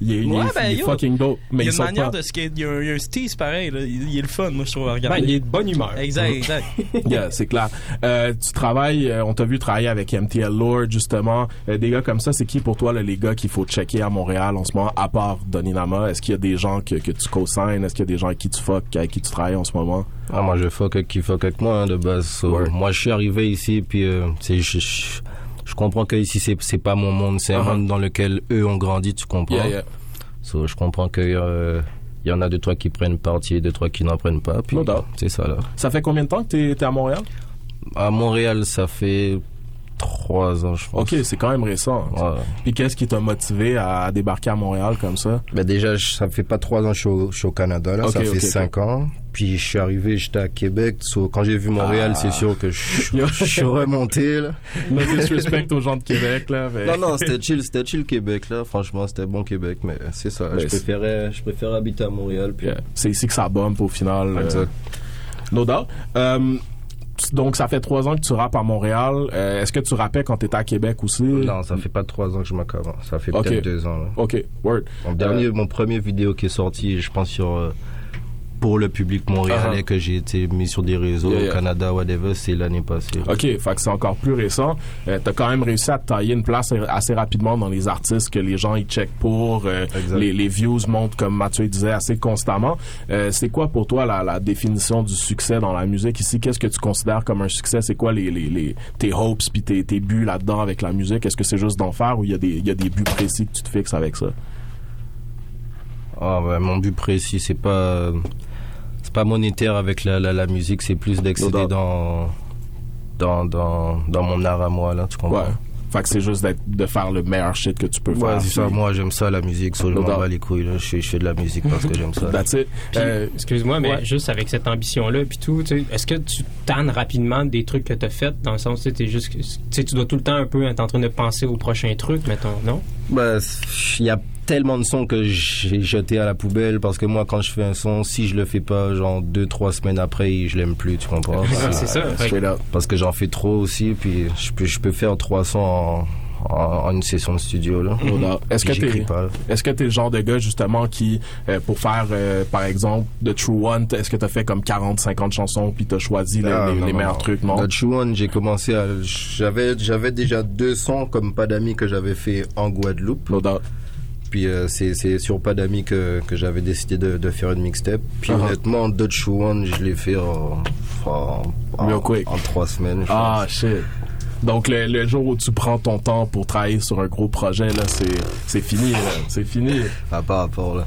Il est, il est- Ouais, il ben, est yo, fucking dope, mais il y a il une manière pas. de skate, il y a un, il y a un steez pareil, là. Il, il est le fun, moi, je trouve, à regarder. Ben, il est de bonne humeur. Exact, exact. Yeah, c'est clair. Euh, tu travailles, euh, on t'a vu travailler avec MTL Lord justement. Euh, des gars comme ça, c'est qui pour toi là, les gars qu'il faut checker à Montréal en ce moment, à part Donny Nama? Est-ce qu'il y a des gens que, que tu co-signes? Est-ce qu'il y a des gens avec qui tu fuck, avec qui tu travailles en ce moment? Ah, moi, je fuck avec qui fuck avec moi, hein, de base. So, moi, je suis arrivé ici, puis euh, c'est, je, comprends que ici, c'est, c'est pas mon monde. C'est un Uh-huh. monde dans lequel eux ont grandi, tu comprends? Yeah, yeah. So, je comprends que euh, il y en a deux, trois qui prennent parti et deux, trois qui n'en prennent pas. Puis, No c'est ça, là. Ça fait combien de temps que t'es, t'es à Montréal? À Montréal, ça fait trois ans, je pense. Ok, c'est quand même récent. Ouais. Puis qu'est-ce qui t'a motivé à, débarquer à Montréal comme ça? Ben déjà, ça fait pas trois ans que je suis au, je suis au Canada, là. Ça fait cinq ans. Puis je suis arrivé, j'étais à Québec. So, quand j'ai vu Montréal, Ah. c'est sûr que je, suis remonté, là. No disrespect aux gens de Québec, là. mais- Non, non, c'était chill, c'était chill Québec, là. Franchement, c'était bon Québec, mais c'est ça. Mais je préférais, je préférais habiter à Montréal. Puis, Yeah. C'est ici que ça bombe au final. euh, Exact. no doubt. Euh, donc, ça fait trois ans que tu rappes à Montréal. Euh, Est-ce que tu rappais quand tu étais à Québec aussi? Non, ça fait pas trois ans que je commence. Ça fait Ok. peut-être deux ans, là. OK, word. Mon dernier, mon premier vidéo qui est sorti, je pense sur euh, pour le public montréalais Uh-huh. que j'ai été mis sur des réseaux Yeah, yeah. au Canada, whatever, c'est l'année passée. OK, fait que c'est encore plus récent. Euh, T'as quand même réussi à te tailler une place assez rapidement dans les artistes que les gens y checkent pour. euh, les, les views montent, comme Mathieu disait, assez constamment. Euh, c'est quoi pour toi la, la définition du succès dans la musique ici? Qu'est-ce que tu considères comme un succès? C'est quoi les, les, les, tes hopes puis tes, tes buts là-dedans avec la musique? Est-ce que c'est juste d'en faire ou il y, a des- y a des buts précis que tu te fixes avec ça? Ah, ouais, mon but précis, c'est pas, pas monétaire avec la, la, la musique, c'est plus d'excéder dans, dans, dans, dans mon art à moi, là, tu comprends? Ouais. Fait que c'est juste de faire le meilleur shit que tu peux Ouais, faire. c'est ça. Moi, j'aime ça, la musique. So, je m'en bats les couilles. Là. Je, fais, je fais de la musique parce que j'aime ça. That's it. Puis, Euh, excuse-moi, mais ouais. juste avec cette ambition-là, puis tout, est-ce que tu tannes rapidement des trucs que tu as fait, dans le sens, tu t'es juste, tu dois tout le temps un peu être en train de penser au prochain truc, mettons, non? Bah, il y a tellement de sons que j'ai jeté à la poubelle parce que moi, quand je fais un son, si je le fais pas, genre deux, trois semaines après, je l'aime plus, tu comprends? Ouais, c'est ça. euh. Parce que j'en fais trop aussi, puis je peux, je peux faire trois sons en, en, en une session de studio, là. Doubt. Est-ce que est-ce que t'es le genre de gars, justement, qui, euh, pour faire, euh, par exemple, The True One, est-ce que t'as fait comme 40, 50 chansons puis t'as choisi les, Ah, les- non, les non, meilleurs non. trucs, non? Dans True One, j'ai commencé à, j'avais, j'avais déjà deux sons comme Pas d'amis que j'avais fait en Guadeloupe. No doubt. Puis euh, c'est, sur Pas d'amis que, que j'avais décidé de, de faire une mixtape. Puis Uh-huh. honnêtement, Dutch One, je l'ai fait en, en, trois semaines. Ah, shit. Donc, le, le jour où tu prends ton temps pour travailler sur un gros projet, là, c'est, c'est fini, là. C'est fini. Ah, par rapport là.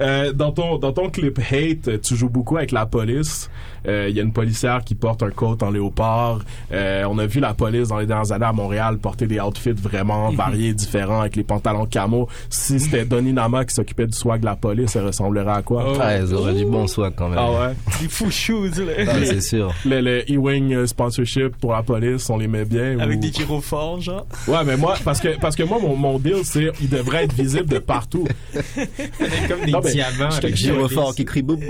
Euh, dans ton dans ton clip Hate, tu joues beaucoup avec la police. Euh, Il y a une policière qui porte un coat en léopard. Euh, on a vu la police dans les dernières années à Montréal porter des outfits vraiment variés, différents, avec les pantalons camo. Si c'était Donny Nama qui s'occupait du swag de la police, elle ressemblerait à quoi? Ah, ils auraient du bon swag quand même. Ah ouais? Les fous shoes, là. Ah, c'est sûr. Le, le E-Wing euh, sponsorship pour la police, on les met bien. Avec ou- des gyrophares, genre. Ouais, mais moi, parce que, parce que moi, mon, mon deal, c'est il devrait être visible de partout. Comme des Non, diamants. avec dis, des Gyrophare polices. qui crie boum.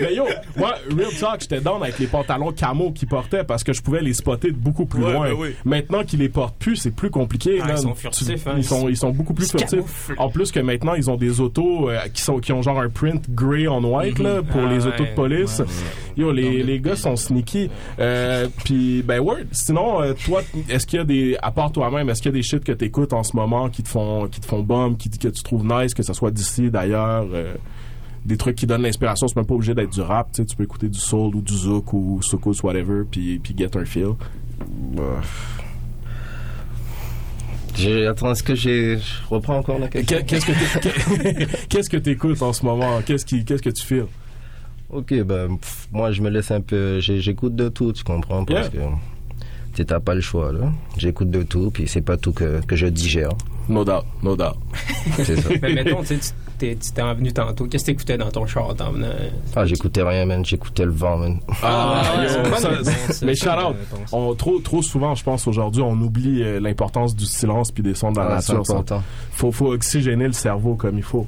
Mais yo, moi, Real Talk, j'étais down avec les pantalons camo qu'ils portaient parce que je pouvais les spotter de beaucoup plus Ouais, loin. ben oui. Maintenant qu'ils les portent plus, c'est plus compliqué. Ah, man. ils sont furtifs, hein. ils, sont, ils sont beaucoup plus furtifs. En plus que maintenant, ils ont des autos euh, qui, sont, qui ont genre un print gray on white là, pour Ah, les ouais, autos de police. Yo, les, les gars sont sneaky. Euh, Puis, ben, word. Sinon, euh, toi, est-ce qu'il y a des, à part toi-même, est-ce qu'il y a des shit que t'écoutes en ce moment qui te font, qui te font bomb, qui, que tu trouves nice, que ce soit d'ici, d'ailleurs? euh, des trucs qui donnent l'inspiration. C'est même pas obligé d'être du rap. Tu sais, tu peux écouter du soul ou du zouk ou soukous, whatever, puis, puis get un feel. Bah. J'ai- Attends, est-ce que j'ai. Je reprends encore la question? Qu'est- Qu'est-ce que que t'écoutes en ce moment? Qu'est-ce qui, qu'est-ce que tu feels? Ok, ben, pff, moi, je me laisse un peu. J'écoute de tout, tu comprends? Parce que. Tu t'as pas le choix, là. J'écoute de tout, puis c'est pas tout que, que je digère. No doubt, no doubt. C'est ça. Mais mettons, tu sais, tu t'es- tu t'es envenu tantôt. Qu'est-ce que t'écoutais dans ton char en venant? Ah, j'écoutais rien, man. J'écoutais le vent, man. Ah, mais shout out. On, trop, trop souvent, je pense, aujourd'hui, on oublie euh, l'importance du silence puis des sons de la Ah, nature. Faut, faut oxygéner le cerveau comme il faut.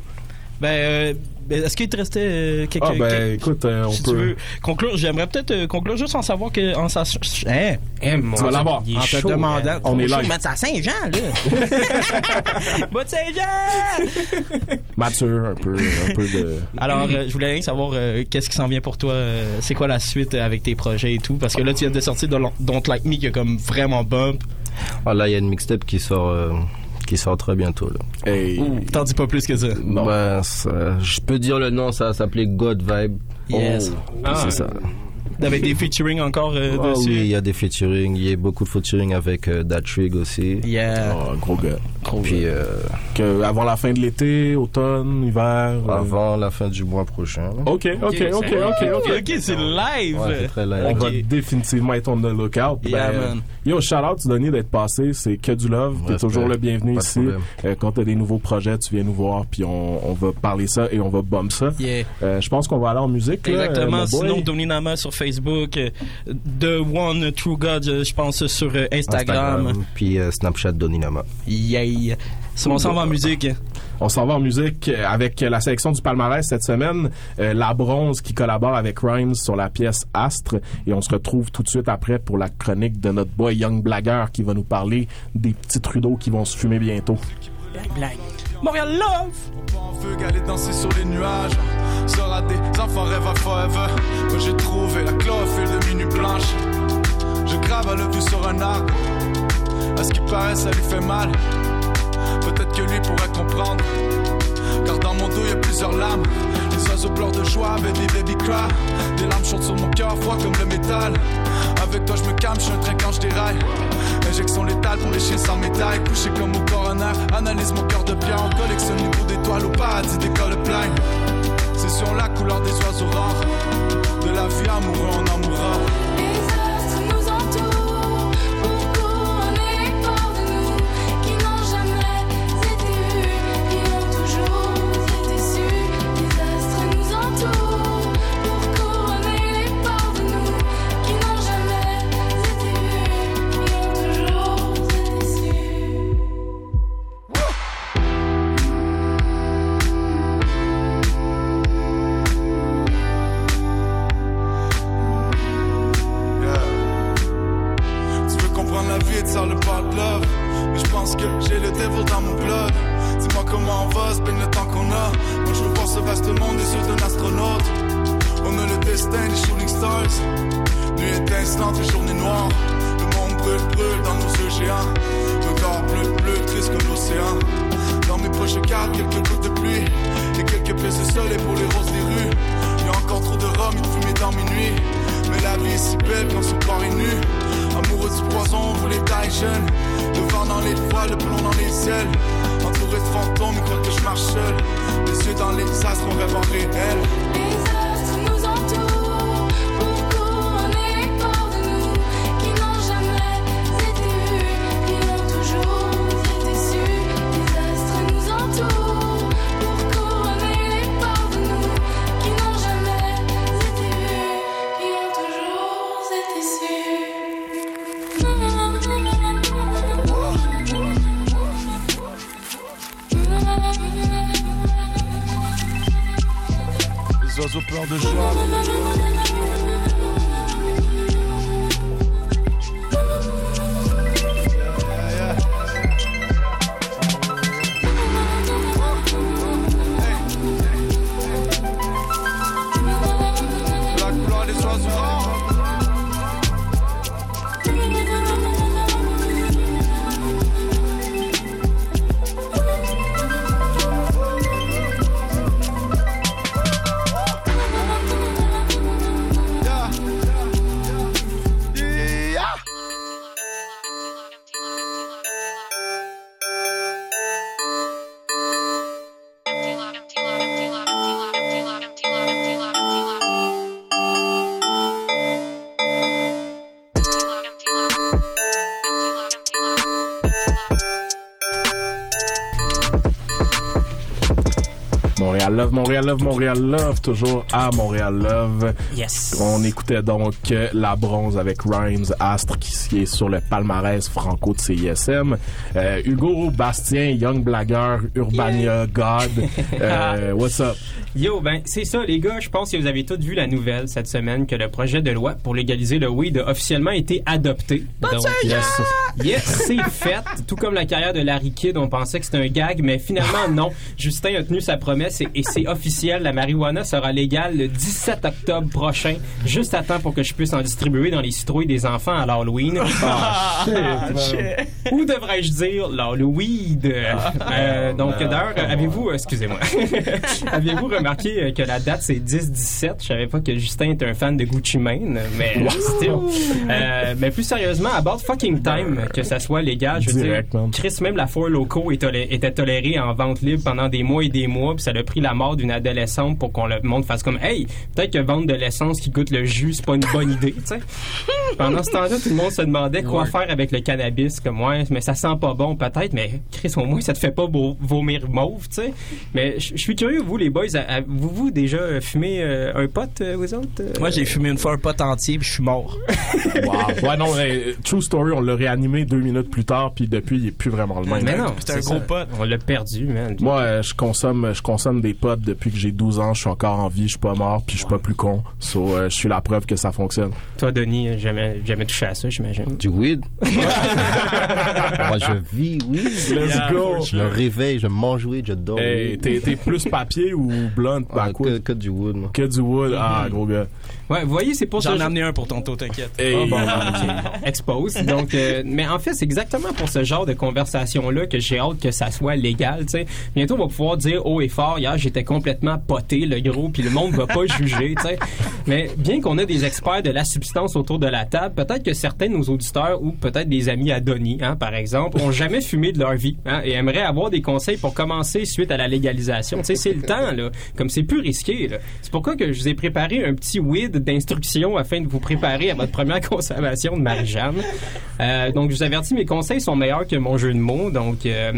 Ben, euh, ben, est-ce qu'il te restait euh, quelque Ah, ben, quelque- écoute, euh, on si peut- tu veux conclure, j'aimerais peut-être euh, conclure juste en savoir que en sa, hein, Eh, mon Tu vas Dieu, l'avoir. est en te chaud, demandant, hein. On est live. mais à Saint-Jean là. Bas de Saint-Jean. mature, un peu, un peu de. Alors, euh, je voulais rien savoir euh, qu'est-ce qui s'en vient pour toi. euh, c'est quoi la suite euh, avec tes projets et tout? Parce que là, tu viens de sortir de Don't Like Me qui a comme vraiment bump. Ah, là, il y a une mixtape qui sort, euh, qui sort très bientôt, là. Hey. T'en dis pas plus que ça. Ben, ça- je peux dire le nom, ça s'appelait God Vibe. Yes. Ah, c'est ça. Avec des featuring encore euh, dessus? oui, il y a des featuring. Il y a beaucoup de featuring avec euh, Datrig aussi. Yeah. Oh, gros gars. Puis euh, Que avant la fin de l'été, automne, hiver. euh, avant la fin du mois prochain. Ok, ok, ok, ok, ok. C'est live. Ouais, c'est très live. On va définitivement être on the lookout. Yeah, Ben, man. Yo, shout out, Denis, d'être passé. C'est que du love. T'es toujours le bienvenu ici. Euh, quand t'as des nouveaux projets, tu viens nous voir, puis on, on va parler ça et on va bomber ça. Yeah. Euh, je pense qu'on va aller en musique. là, euh, Exactement. Sinon, Doninama sur Facebook, euh, The One True God, euh, je pense, sur euh, Instagram. Puis euh, Snapchat Doninama. Yay. On s'en va en musique. On s'en va en musique avec la sélection du palmarès cette semaine. euh, la Bronze qui collabore avec Rhymes sur la pièce Astre. Et on se retrouve tout de suite après pour la chronique de notre boy Young Blagger qui va nous parler des petits Trudeau qui vont se fumer bientôt. Montréal Love! en feu, aller danser sur les nuages. Sera des enfants rêve à forever. Moi j'ai trouvé la chlorophylle de minuit blanche. Je grave à le vue sur un arbre. À ce qui paraît, ça lui fait mal. Peut-être que lui pourrait comprendre. Car dans mon plusieurs lames. Les oiseaux pleurent de joie, baby, baby cry. Des larmes chantent sur mon cœur, froid comme le métal. Avec toi, je me calme, je suis un train quand je déraille. Injection létale pour les chiens sans médaille. Couché comme au coroner, analyse mon cœur de pierre. On collectionne les bouts d'étoiles au paradis des plein. C'est sur la couleur des oiseaux rares. De la vie amoureux, on en mourra. Montréal Love, Montréal Love, Montréal Love, toujours à Montréal Love. Yes. On écoutait donc euh, La Bronze avec Rhymes Astre qui est sur le palmarès franco de CISM. Euh, Hugo, Bastien, Young Blagger, Urbania, God. Euh, what's up? Yo, ben, c'est ça, les gars. Je pense que vous avez tous vu la nouvelle cette semaine que le projet de loi pour légaliser le weed a officiellement été adopté. Donc, Yes. Yes, c'est fait. Tout comme la carrière de Larry Kidd, on pensait que c'était un gag, mais finalement, non. Justin a tenu sa promesse et, et c'est officiel. La marijuana sera légale le 17 octobre prochain, juste à temps pour que je puisse en distribuer dans les citrouilles des enfants à l'Halloween. Ou devrais-je dire l'Halloween? Euh, donc, d'ailleurs, avez-vous, excusez-moi, avez-vous remarqué euh, que la date c'est 10-17? Je savais pas que Justin était un fan de Gucci Mane, mais still. Euh, mais plus sérieusement, about fucking time que ça soit légal. Je veux Direct, dire. Chris, même la Four Loco était tolérée en vente libre pendant des mois et des mois, puis ça a pris la mort d'une adolescente pour qu'on le monde fasse comme, hey, peut-être que vendre de l'essence qui goûte le jus, c'est pas une bonne idée, tu sais. Pendant ce temps-là, tout le monde se demandait quoi faire avec le cannabis, comme, ouais, mais ça sent pas bon, peut-être, mais Chris, au moins, ça te fait pas beau- vomir mauve, tu sais. Mais je suis curieux, vous, les boys, vous, vous déjà fumé euh, un pot, euh, vous autres? euh? Moi, j'ai fumé une fois un pot entier puis je suis mort. Wow. Ouais, non, euh, True Story, on l'a réanimé deux minutes plus tard, puis depuis, il est plus vraiment le même. Mais non, C'était un c'est gros ça. pot. On l'a perdu, man. Moi, je consomme, je consomme des potes depuis que j'ai 12 ans. Je suis encore en vie, je suis pas mort, puis je suis pas plus con. So, euh, je suis la preuve que ça fonctionne. Toi, Denis, euh, jamais, jamais touché à ça, j'imagine. Du weed Moi, je vis weed. Let's go. Je me réveille, je mange weed, je dors. Hey, t'es, plus papier ou blunt, Ah, backwood? que, que du wood, moi. Que du wood. Ah, gros gars. Ouais, vous voyez, c'est pour J'en ai amené un pour tonton, t'inquiète. Hey. Ah, bon, ok. Expose. Donc, euh, mais en fait, c'est exactement pour ce genre de conversation-là que j'ai hâte que ça soit légal. tu sais. Bientôt, on va pouvoir dire haut et fort, hier, j'étais complètement poté, le gros, puis le monde va pas juger. tu sais. Mais bien qu'on ait des experts de la substance autour de la table, peut-être que certains de nos auditeurs ou peut-être des amis à Donny, hein, par exemple, ont jamais fumé de leur vie hein, et aimeraient avoir des conseils pour commencer suite à la légalisation. Tu sais, c'est le temps, là. Comme c'est plus risqué, là. C'est pourquoi que je vous ai préparé un petit weed d'instruction afin de vous préparer à votre première consommation de Marie-Jeanne. Euh, donc, je vous avertis, mes conseils sont meilleurs que mon jeu de mots. Donc, euh,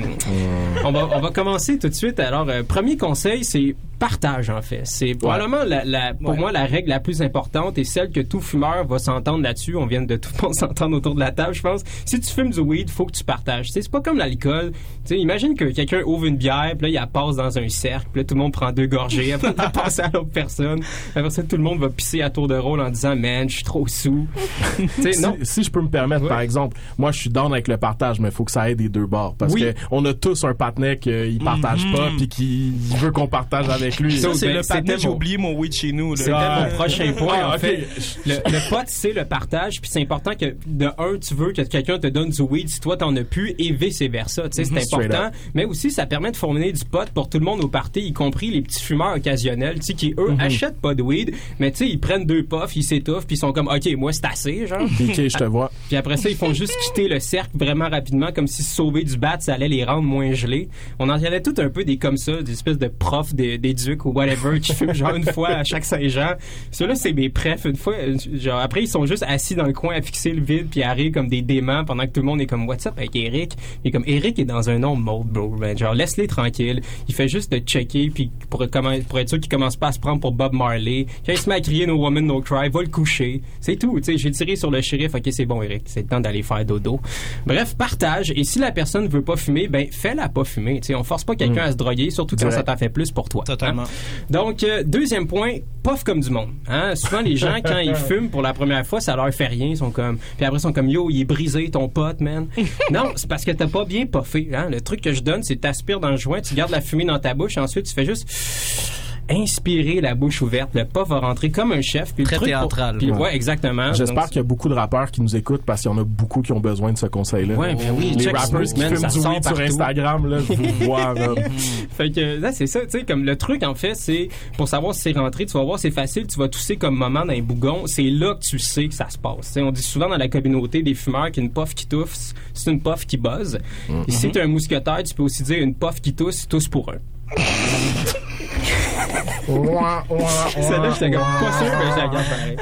on, va, on va commencer tout de suite. Alors, euh, premier conseil, c'est partage, en fait. C'est probablement, la, la- pour moi, la règle la plus importante et celle que tout fumeur va s'entendre là-dessus. On vient de tout le monde s'entendre autour de la table, je pense. Si tu fumes du weed, faut que tu partages. C'est pas comme l'alcool. Imagine que quelqu'un ouvre une bière, puis là, il la passe dans un cercle, puis là, tout le monde prend deux gorgées, après, il la passe à l'autre personne. Après ça, tout le monde va pisser à tour de rôle en disant, man, je suis trop sous. Si, je peux me permettre, par exemple, moi, je suis down avec le partage, mais il faut que ça aille des deux bords. Parce Oui. que on a tous un partenaire qui partage Mhm. pas, puis qui veut qu'on partage avec lui. Ça, c'est ben, le patin, j'ai mon- oublié mon weed chez nous. C'était Ah. mon prochain point. Ah, en ok. fait, le, le pot, c'est le partage, puis c'est important que de un, tu veux que quelqu'un te donne du weed si toi t'en as plus, et vice versa. Tu sais, c'est Mhm. Important. Mais aussi, ça permet de fournir du pot pour tout le monde au party, y compris les petits fumeurs occasionnels, tu sais, qui eux Mhm. achètent pas de weed, mais tu sais, ils prennent deux puffs, ils s'étouffent, puis ils sont comme, ok, moi c'est assez, genre. PK, je te vois. Puis après ça, ils font juste quitter le cercle vraiment rapidement, comme si se sauver du bat, ça allait les rendre moins gelés. On en avait tout un peu des comme ça, des espèces de profs, des, des ducs ou whatever, qui fument genre une fois à chaque Saint-Jean. Ceux-là, c'est mes prefs. Une fois, euh, genre après, ils sont juste assis dans le coin à fixer le vide, puis rire comme des déments pendant que tout le monde est comme What's up avec Eric? Et comme Eric est dans un autre mode, bro. Ben, genre, laisse-les tranquille. Il fait juste de checker, puis pour, pour être sûr qu'il commence pas à se prendre pour Bob Marley. Quand il se met à crier No Woman, No Cry, va le coucher. C'est tout. J'ai tiré sur le shérif. Ok, c'est bon, Eric. C'est le temps d'aller faire dodo. Bref, partage. Et si la personne veut pas fumer, ben, fais-la pas fumer. Tu sais, on force pas quelqu'un à se droguer, surtout quand ça t'en fait plus pour toi. Totalement. Hein? Donc, euh, deuxième point, puff comme du monde. Hein? Souvent, les gens, quand ils fument pour la première fois, ça leur fait rien. Ils sont comme, puis après, ils sont comme, yo, il est brisé ton pote, man. non, c'est parce que t'as pas bien puffé. Hein? Le truc que je donne, c'est t'aspires dans le joint, tu gardes la fumée dans ta bouche, ensuite, tu fais juste inspirer la bouche ouverte. Le puff va rentrer comme un chef. Puis le Très truc pour- théâtral. puis, Ouais. ouais, exactement. J'espère qu'il y a beaucoup de rappeurs qui nous écoutent parce qu'il y en a beaucoup qui ont besoin de ce conseil-là. Ouais, ben oui, les Snoop, qui man, fument du weed sur. Instagram, là, je vous vois, là. Fait que là, c'est ça, tu sais, comme le truc, en fait, c'est pour savoir si c'est rentré, tu vas voir, c'est facile, tu vas tousser comme moment dans un bougon, c'est là que tu sais que ça se passe. Tu sais, on dit souvent dans la communauté des fumeurs qu'une puff qui tousse, c'est une puff qui buzz. Et si t'es un mousquetaire, tu peux aussi dire une puff qui tousse, tousse pour un. Celle-là, j'étais comme pas sûr, mais je la garde pareil.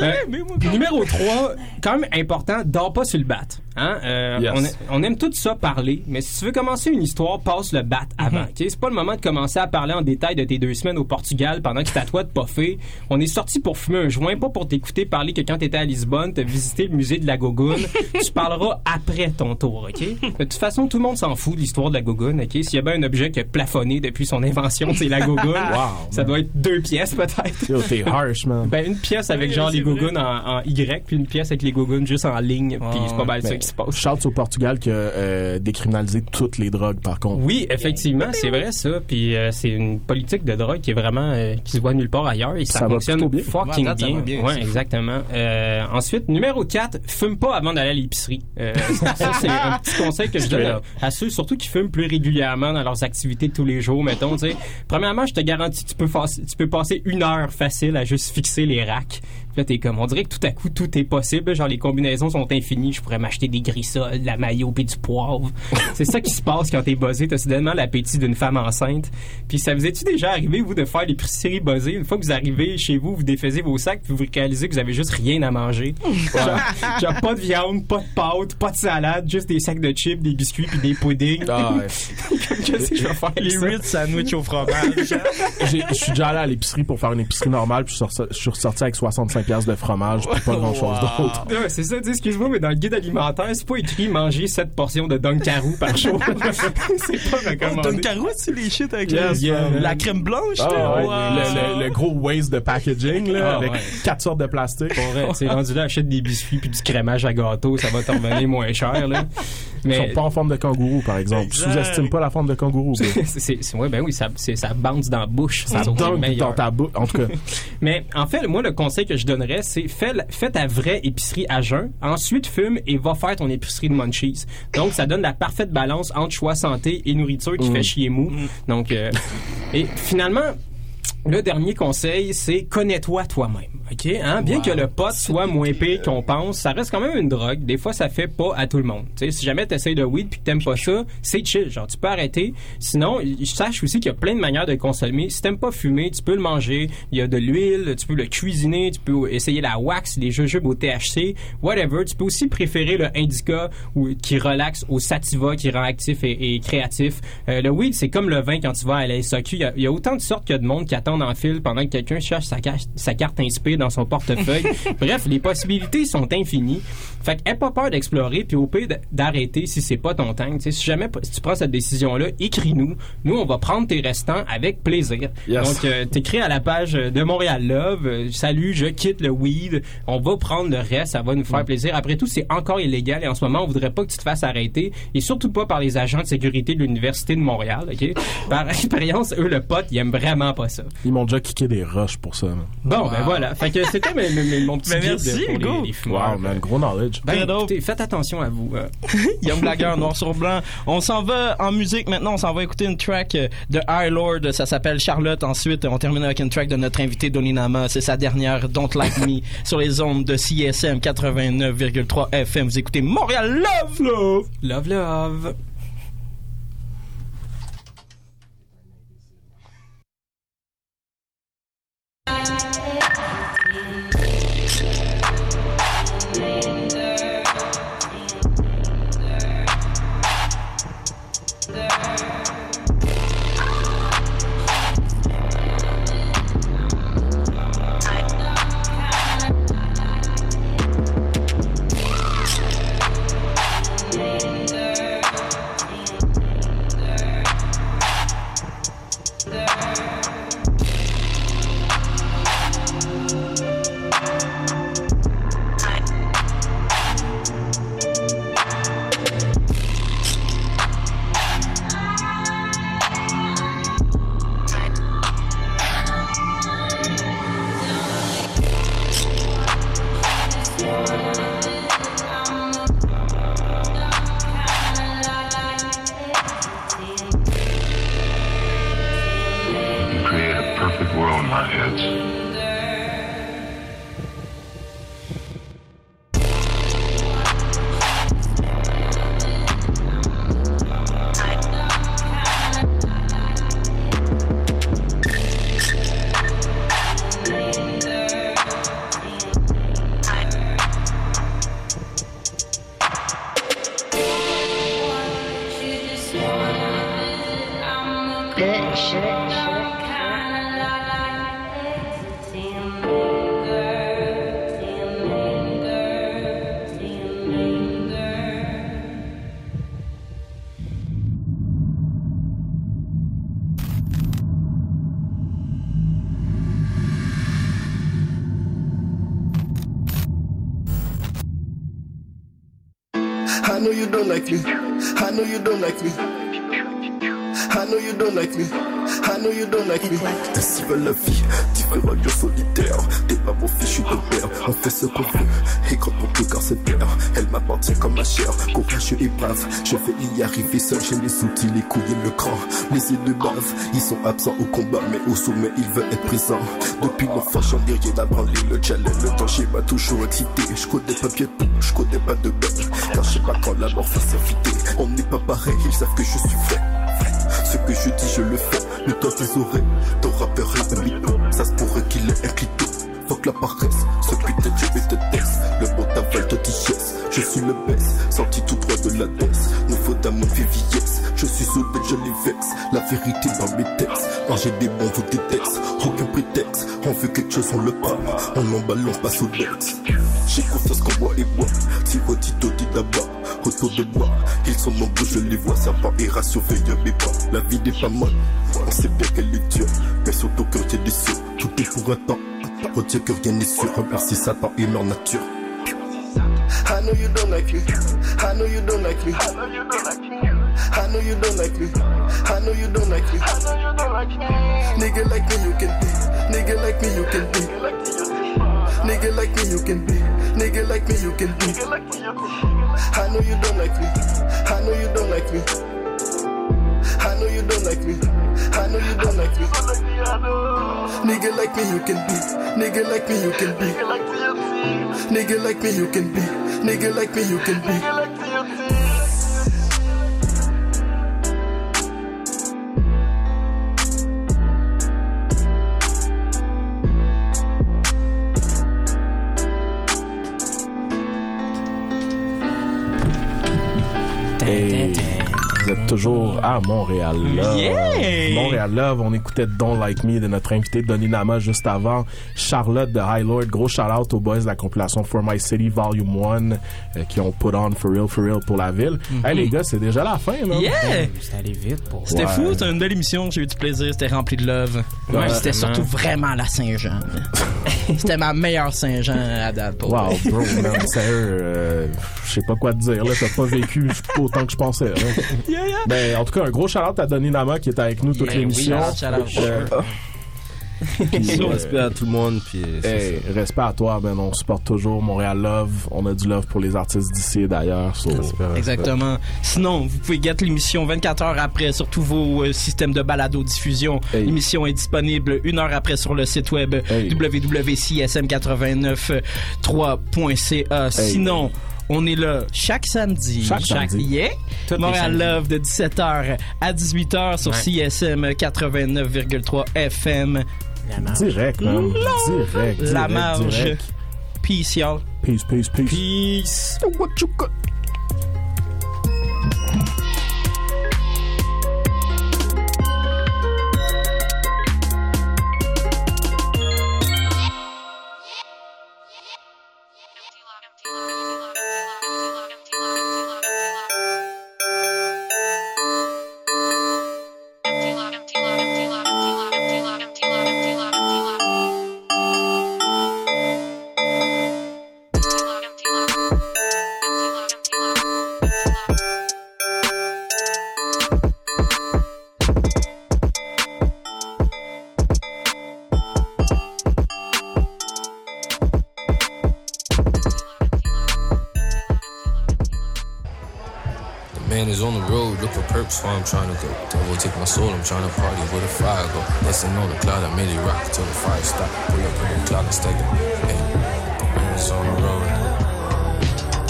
Euh, numéro 3, quand même important, dors pas sur le bat. Hein? Euh, Yes. on, a- on aime tout ça parler, mais si tu veux commencer une histoire, passe le bat avant. ok? C'est pas le moment de commencer à parler en détail de tes deux semaines au Portugal pendant que c'est à toi de poffer. On est sorti pour fumer un joint, pas pour t'écouter parler que quand t'étais à Lisbonne, t'as visité le musée de la Gogoune. tu parleras après ton tour, OK? De toute façon, tout le monde s'en fout de l'histoire de la Gogoune, OK? S'il y a bien un objet qui a plafonné depuis son invention, c'est la Gogoune. Wow, ça doit être deux pièces, peut-être. T'es harsh, man. Ben, une pièce avec Oui, genre les gougounes en, en Y, puis une pièce avec les gougounes juste en ligne, puis c'est pas mal ça qui se passe. Shout au Portugal qui a euh, décriminalisé toutes les drogues, par contre. Oui, effectivement, c'est vrai ça. Puis euh, c'est une politique de drogue qui est vraiment euh, qui se voit nulle part ailleurs et ça, Ça fonctionne bien. fucking Ouais, bien. bien, Ouais, exactement. Euh, ensuite, numéro 4, fume pas avant d'aller à l'épicerie. Euh, ça, c'est un petit conseil que je donne à, à ceux surtout qui fument plus régulièrement dans leurs activités de tous les jours, mettons, tu sais. Premièrement, je te garantis tu peux tu peux passer une heure facile à juste fixer les racks. Puis là, t'es comme, on dirait que tout à coup, tout est possible. Genre, les combinaisons sont infinies. Je pourrais m'acheter des grissoles, de la maillot puis du poivre. c'est ça qui se passe quand t'es buzzé. T'as soudainement l'appétit d'une femme enceinte. Puis ça vous est-tu déjà arrivé, vous, de faire l'épicerie buzzée? Une fois que vous arrivez chez vous, vous défaisez vos sacs puis vous réalisez que vous avez juste rien à manger. genre, genre, pas de viande, pas de pâte, pas de salade, juste des sacs de chips, des biscuits puis des puddings. Ah, ouais. Qu'est-ce que je vais faire Les ça? Ritz sandwich au fromage. Je suis déjà allé à l'épicerie pour faire une épicerie normale, puis je suis ressorti- je suis ressorti avec 65 pièces de fromage, puis pas grand-chose d'autre. Ouais, c'est ça, excuse-moi, mais dans le guide alimentaire, c'est pas écrit manger 7 portions de Dunkaroo par jour. c'est pas recommandé. Donne carotte, c'est les shit avec Yes, la, crème blanche. Ah, là? ouais, Wow. le, le- le gros waste de packaging, là, Ah, avec ouais. quatre sortes de plastique. Pour vrai, c'est rendu là, achète des biscuits puis du crémage à gâteau, ça va te revenir moins cher, là. Ils Mais sont pas en forme de kangourou, par exemple. Sous-estime pas la forme de kangourou. c'est, ouais, ben oui, ça, ça bounce dans la bouche. Ça dans ta bouche. En tout cas, Mais en fait, moi, le conseil que je donnerais, c'est fais, ta vraie épicerie à jeun, ensuite fume et va faire ton épicerie de munchies. Donc, ça donne la parfaite balance entre choix santé et nourriture qui fait chier mou. Donc, euh, et finalement, le dernier conseil, c'est connais-toi toi-même. OK? Hein? Bien que le pot soit moins pire qu'on pense, ça reste quand même une drogue. Des fois, ça fait pas à tout le monde. Tu sais, si jamais tu essaies de weed puis que t'aimes pas ça, c'est chill. Genre, tu peux arrêter. Sinon, sache aussi qu'il y a plein de manières de le consommer. Si t'aimes pas fumer, tu peux le manger. Il y a de l'huile, tu peux le cuisiner, tu peux essayer la wax, les jujubes au THC, whatever. Tu peux aussi préférer le indica ou qui relaxe au sativa qui rend actif et, et créatif. Euh, le weed, c'est comme le vin quand tu vas à la SAQ. Il y a, il y a autant de sortes que de monde qui attendent en fil pendant que quelqu'un cherche sa, sa carte inspire dans son portefeuille. Bref, les possibilités sont infinies. Fait que aie pas peur d'explorer, puis au pire d'arrêter si c'est pas ton temps. Si jamais si tu prends cette décision-là, écris-nous. Nous, on va prendre tes restants avec plaisir. Yes. Donc, euh, t'écris à la page de Montréal Love, euh, salut, je quitte le weed. On va prendre le reste, ça va nous faire plaisir. Après tout, c'est encore illégal et en ce moment, on voudrait pas que tu te fasses arrêter et surtout pas par les agents de sécurité de l'Université de Montréal, OK? Par expérience, eux, le pote, ils aiment vraiment pas ça. ils m'ont déjà kické des roches pour ça. man. Bon, ben voilà. Fait que c'était mes- mes- mon petit Ben guide merci, pour Hugo. les, les fumeurs. Wow, man, gros knowledge. Ben, écoutez, faites attention à vous. euh. Young Blagger, noir sur blanc. On s'en va en musique maintenant. On s'en va écouter une track euh, de High Lord. Ça s'appelle Charlotte. Ensuite, on termine avec une track de notre invité Donny Nama. C'est sa dernière Don't Like Me sur les ondes de CSM 89,3 FM. Vous écoutez Montréal Love Love. Love, love. I know you don't like me. I know you don't like me. I know you don't like me. I know you don't like me. Ainsi va la vie, différent lieu solitaire. T'es pas mon fichu de père, on fait ce qu'on veut. Et quand on peut car c'est père, elle m'appartient comme ma chair. Courageux et brave, je vais y arriver seul. J'ai les outils, les couilles et le cran. Les de bave, ils sont absents au combat, mais au sommet ils veulent être présents. Depuis l'enfant, j'en ai rien à branler. Le challenge, le danger m'a toujours excité. Je connais pas bien tout, je connais pas de bête. Car je sais pas quand la mort va s'inviter. On n'est pas pareil, ils savent que je suis vrai. Ce que je dis, je le fais. Le temps tes oreilles, ton rappeur est un mytho. Ça se pourrait qu'il ait un clito. Fuck la paresse, ce putain de jeu est un test. Le bon t'avale de digeste. Je suis le best, sorti tout droit de la baisse. Nouveau d'amour vieillesse. Je suis sous bête, je les vexe. La vérité dans mes textes. Manger des bons, vous déteste. Aucun prétexte. On veut quelque chose, on le prend. On emballe, on passe au dex. J'ai confiance qu'en moi et moi. Tiro, tito, dit d'abord. Autour de moi, ils sont nombreux, je les vois. Serpent et rat surveillent mes pas. La vie n'est pas molle. On sait bien qu'elle est dure. Mais surtout quand t'es déçu. Tout est pour un temps. Retiens que rien n'est sûr. Remercie Satan et leur nature. I know you don't like me. I know you don't like me. I know you don't like me. I know you don't like me. I know you don't like me. I know you don't like me. Nigga like me you can be. Nigga like me you can be. Nigga like me you can be. Nigga like me you can be. I know you don't like me. I know you don't like me. I know you don't like me. Know you don't like me. Nigga like me you can be. Nigga like me you can be. Nigga like me you can be. Nigga like me you can be. Toujours à Montréal Love. Yeah! Montréal Love, on écoutait Don't Like Me de notre invité Donny Nama juste avant. Charlotte de High Lord, gros shout out aux boys de la compilation For My City Volume 1 euh, qui ont put on For Real For Real pour la ville. Hey les gars, c'est déjà la fin, là. Yeah! Allé vite pour C'était Ouais. fou, c'était une belle émission, j'ai eu du plaisir, c'était rempli de love. Ouais, c'était surtout vraiment la Saint-Jean. c'était ma meilleure Saint-Jean à date pour Wow, vrai. bro, man, sérieux, euh, je sais pas quoi te dire, là, t'as pas vécu autant que je pensais, là. Yeah, yeah. Ben, en tout cas, un gros shout-out à Donny Nama qui était avec nous toute Yeah, l'émission. oui. Euh, puis, Gros euh, respect à tout le monde. Puis, c'est Hey, respect à toi, ben on supporte toujours Montréal Love. On a du love pour les artistes d'ici et d'ailleurs. so-. Exactement. Sinon, vous pouvez get l'émission 24 heures après sur tous vos euh, systèmes de balado-diffusion. Hey. L'émission est disponible une heure après sur le site web Hey. www.csm893.ca. Sinon, on est là chaque samedi. Chaque samedi. Yeah. Montréal. Love de 17h à 18h sur Ouais. CSM 89,3 FM. La. Direct, man. Direct. La marge. direct. Peace, y'all. Peace, peace, peace. Peace. What you got? Look why I'm trying to go. Devil take my soul, I'm trying to party with the fire go. Dancing on the cloud, I made it rock till the fire stop. Pull up in the cloud stack it. Hey, man is on the road.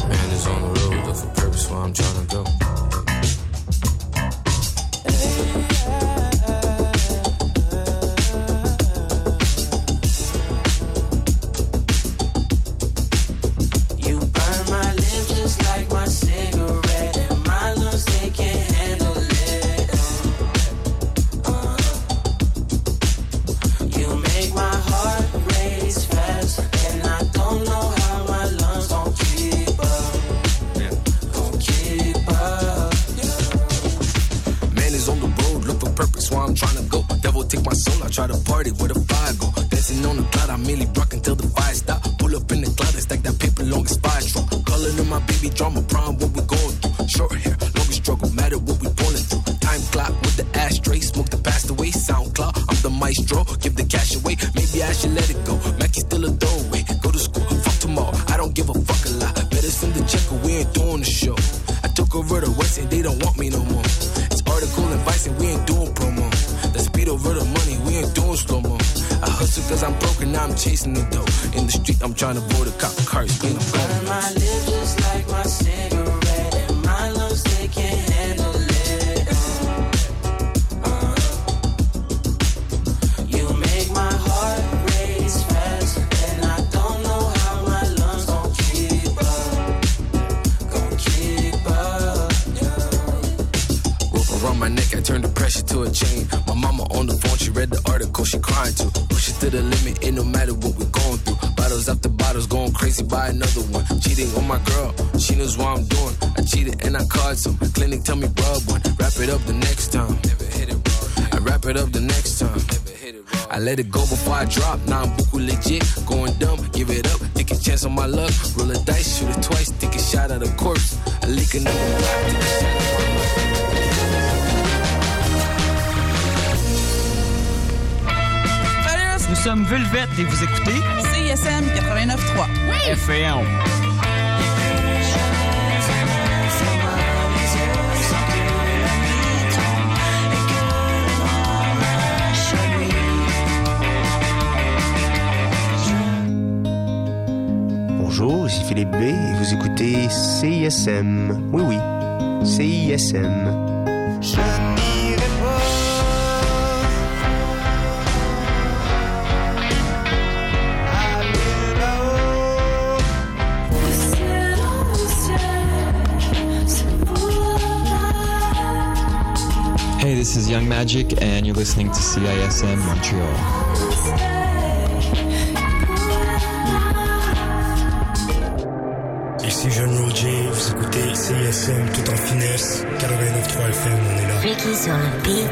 Man is on the road, look for purpose, why I'm trying to go. The limit, it no matter what we're going through. Bottles after bottles, going crazy, buy another one. Cheating on my girl, she knows what I'm doing. I cheated and I caught some. Clinic tell me rub one, wrap it up the next time. Never hit it wrong, I wrap it up the next time. I let it go before I drop. Now I'm buku legit. Going dumb, give it up. Take a chance on my luck. Roll a dice, shoot it twice. Take a shot at a corpse. I leak another sommes Vulvet et vous écoutez CISM 89.3. FM. Bonjour, ici Philippe B et vous écoutez CISM. Oui, oui, CISM. This is Young Magic, and you're listening to CISM Montreal. Ici Jeune Roger, vous écoutez CISM tout en finesse, 89.3 FM, on est là. Ricky sur le beat.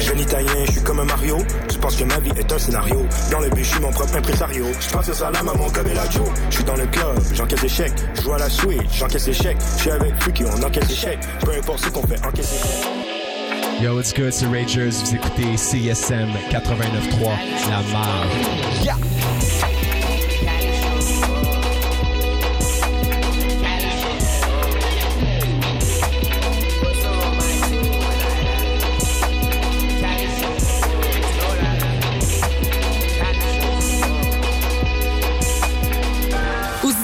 Jeune italien, je suis comme un Mario, je pense que ma vie est un scénario. Dans le but, je suis mon propre impresario, je passe le salam à mon Joe. Je suis dans le club, j'encaisse des chèques, je joue à la suite, j'encaisse des chèques. Je suis avec Freaky, on encaisse des chèques, peu importe ce qu'on fait, encaisse des chèques. Yo, what's good, c'est Ragers. Vous écoutez CSM 89.3, la marge. Aux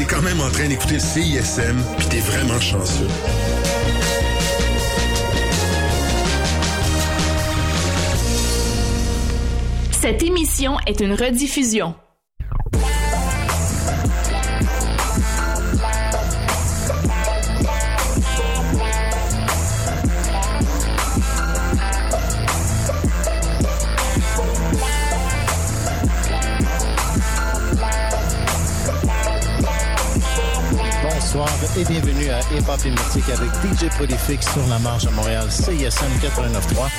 T'es quand même en train d'écouter CISM, puis t'es vraiment chanceux. Cette émission est une rediffusion. Bienvenue à Hip Hop Hypnotique avec DJ Prolifique sur la marge à Montréal, CISM 89.3.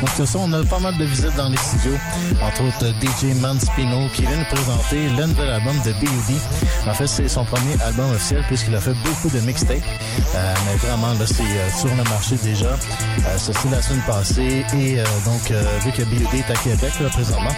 Donc ce soir, on a pas mal de visites dans les studios, entre autres DJ Manspino qui vient nous présenter le nouvel album de B.U.D. En fait, c'est son premier album officiel puisqu'il a fait beaucoup de mixtapes. Euh, mais vraiment, là, c'est euh, sur le marché déjà. Euh, c'est la semaine passée et euh, donc, euh, vu que B.U.D. est à Québec là, présentement,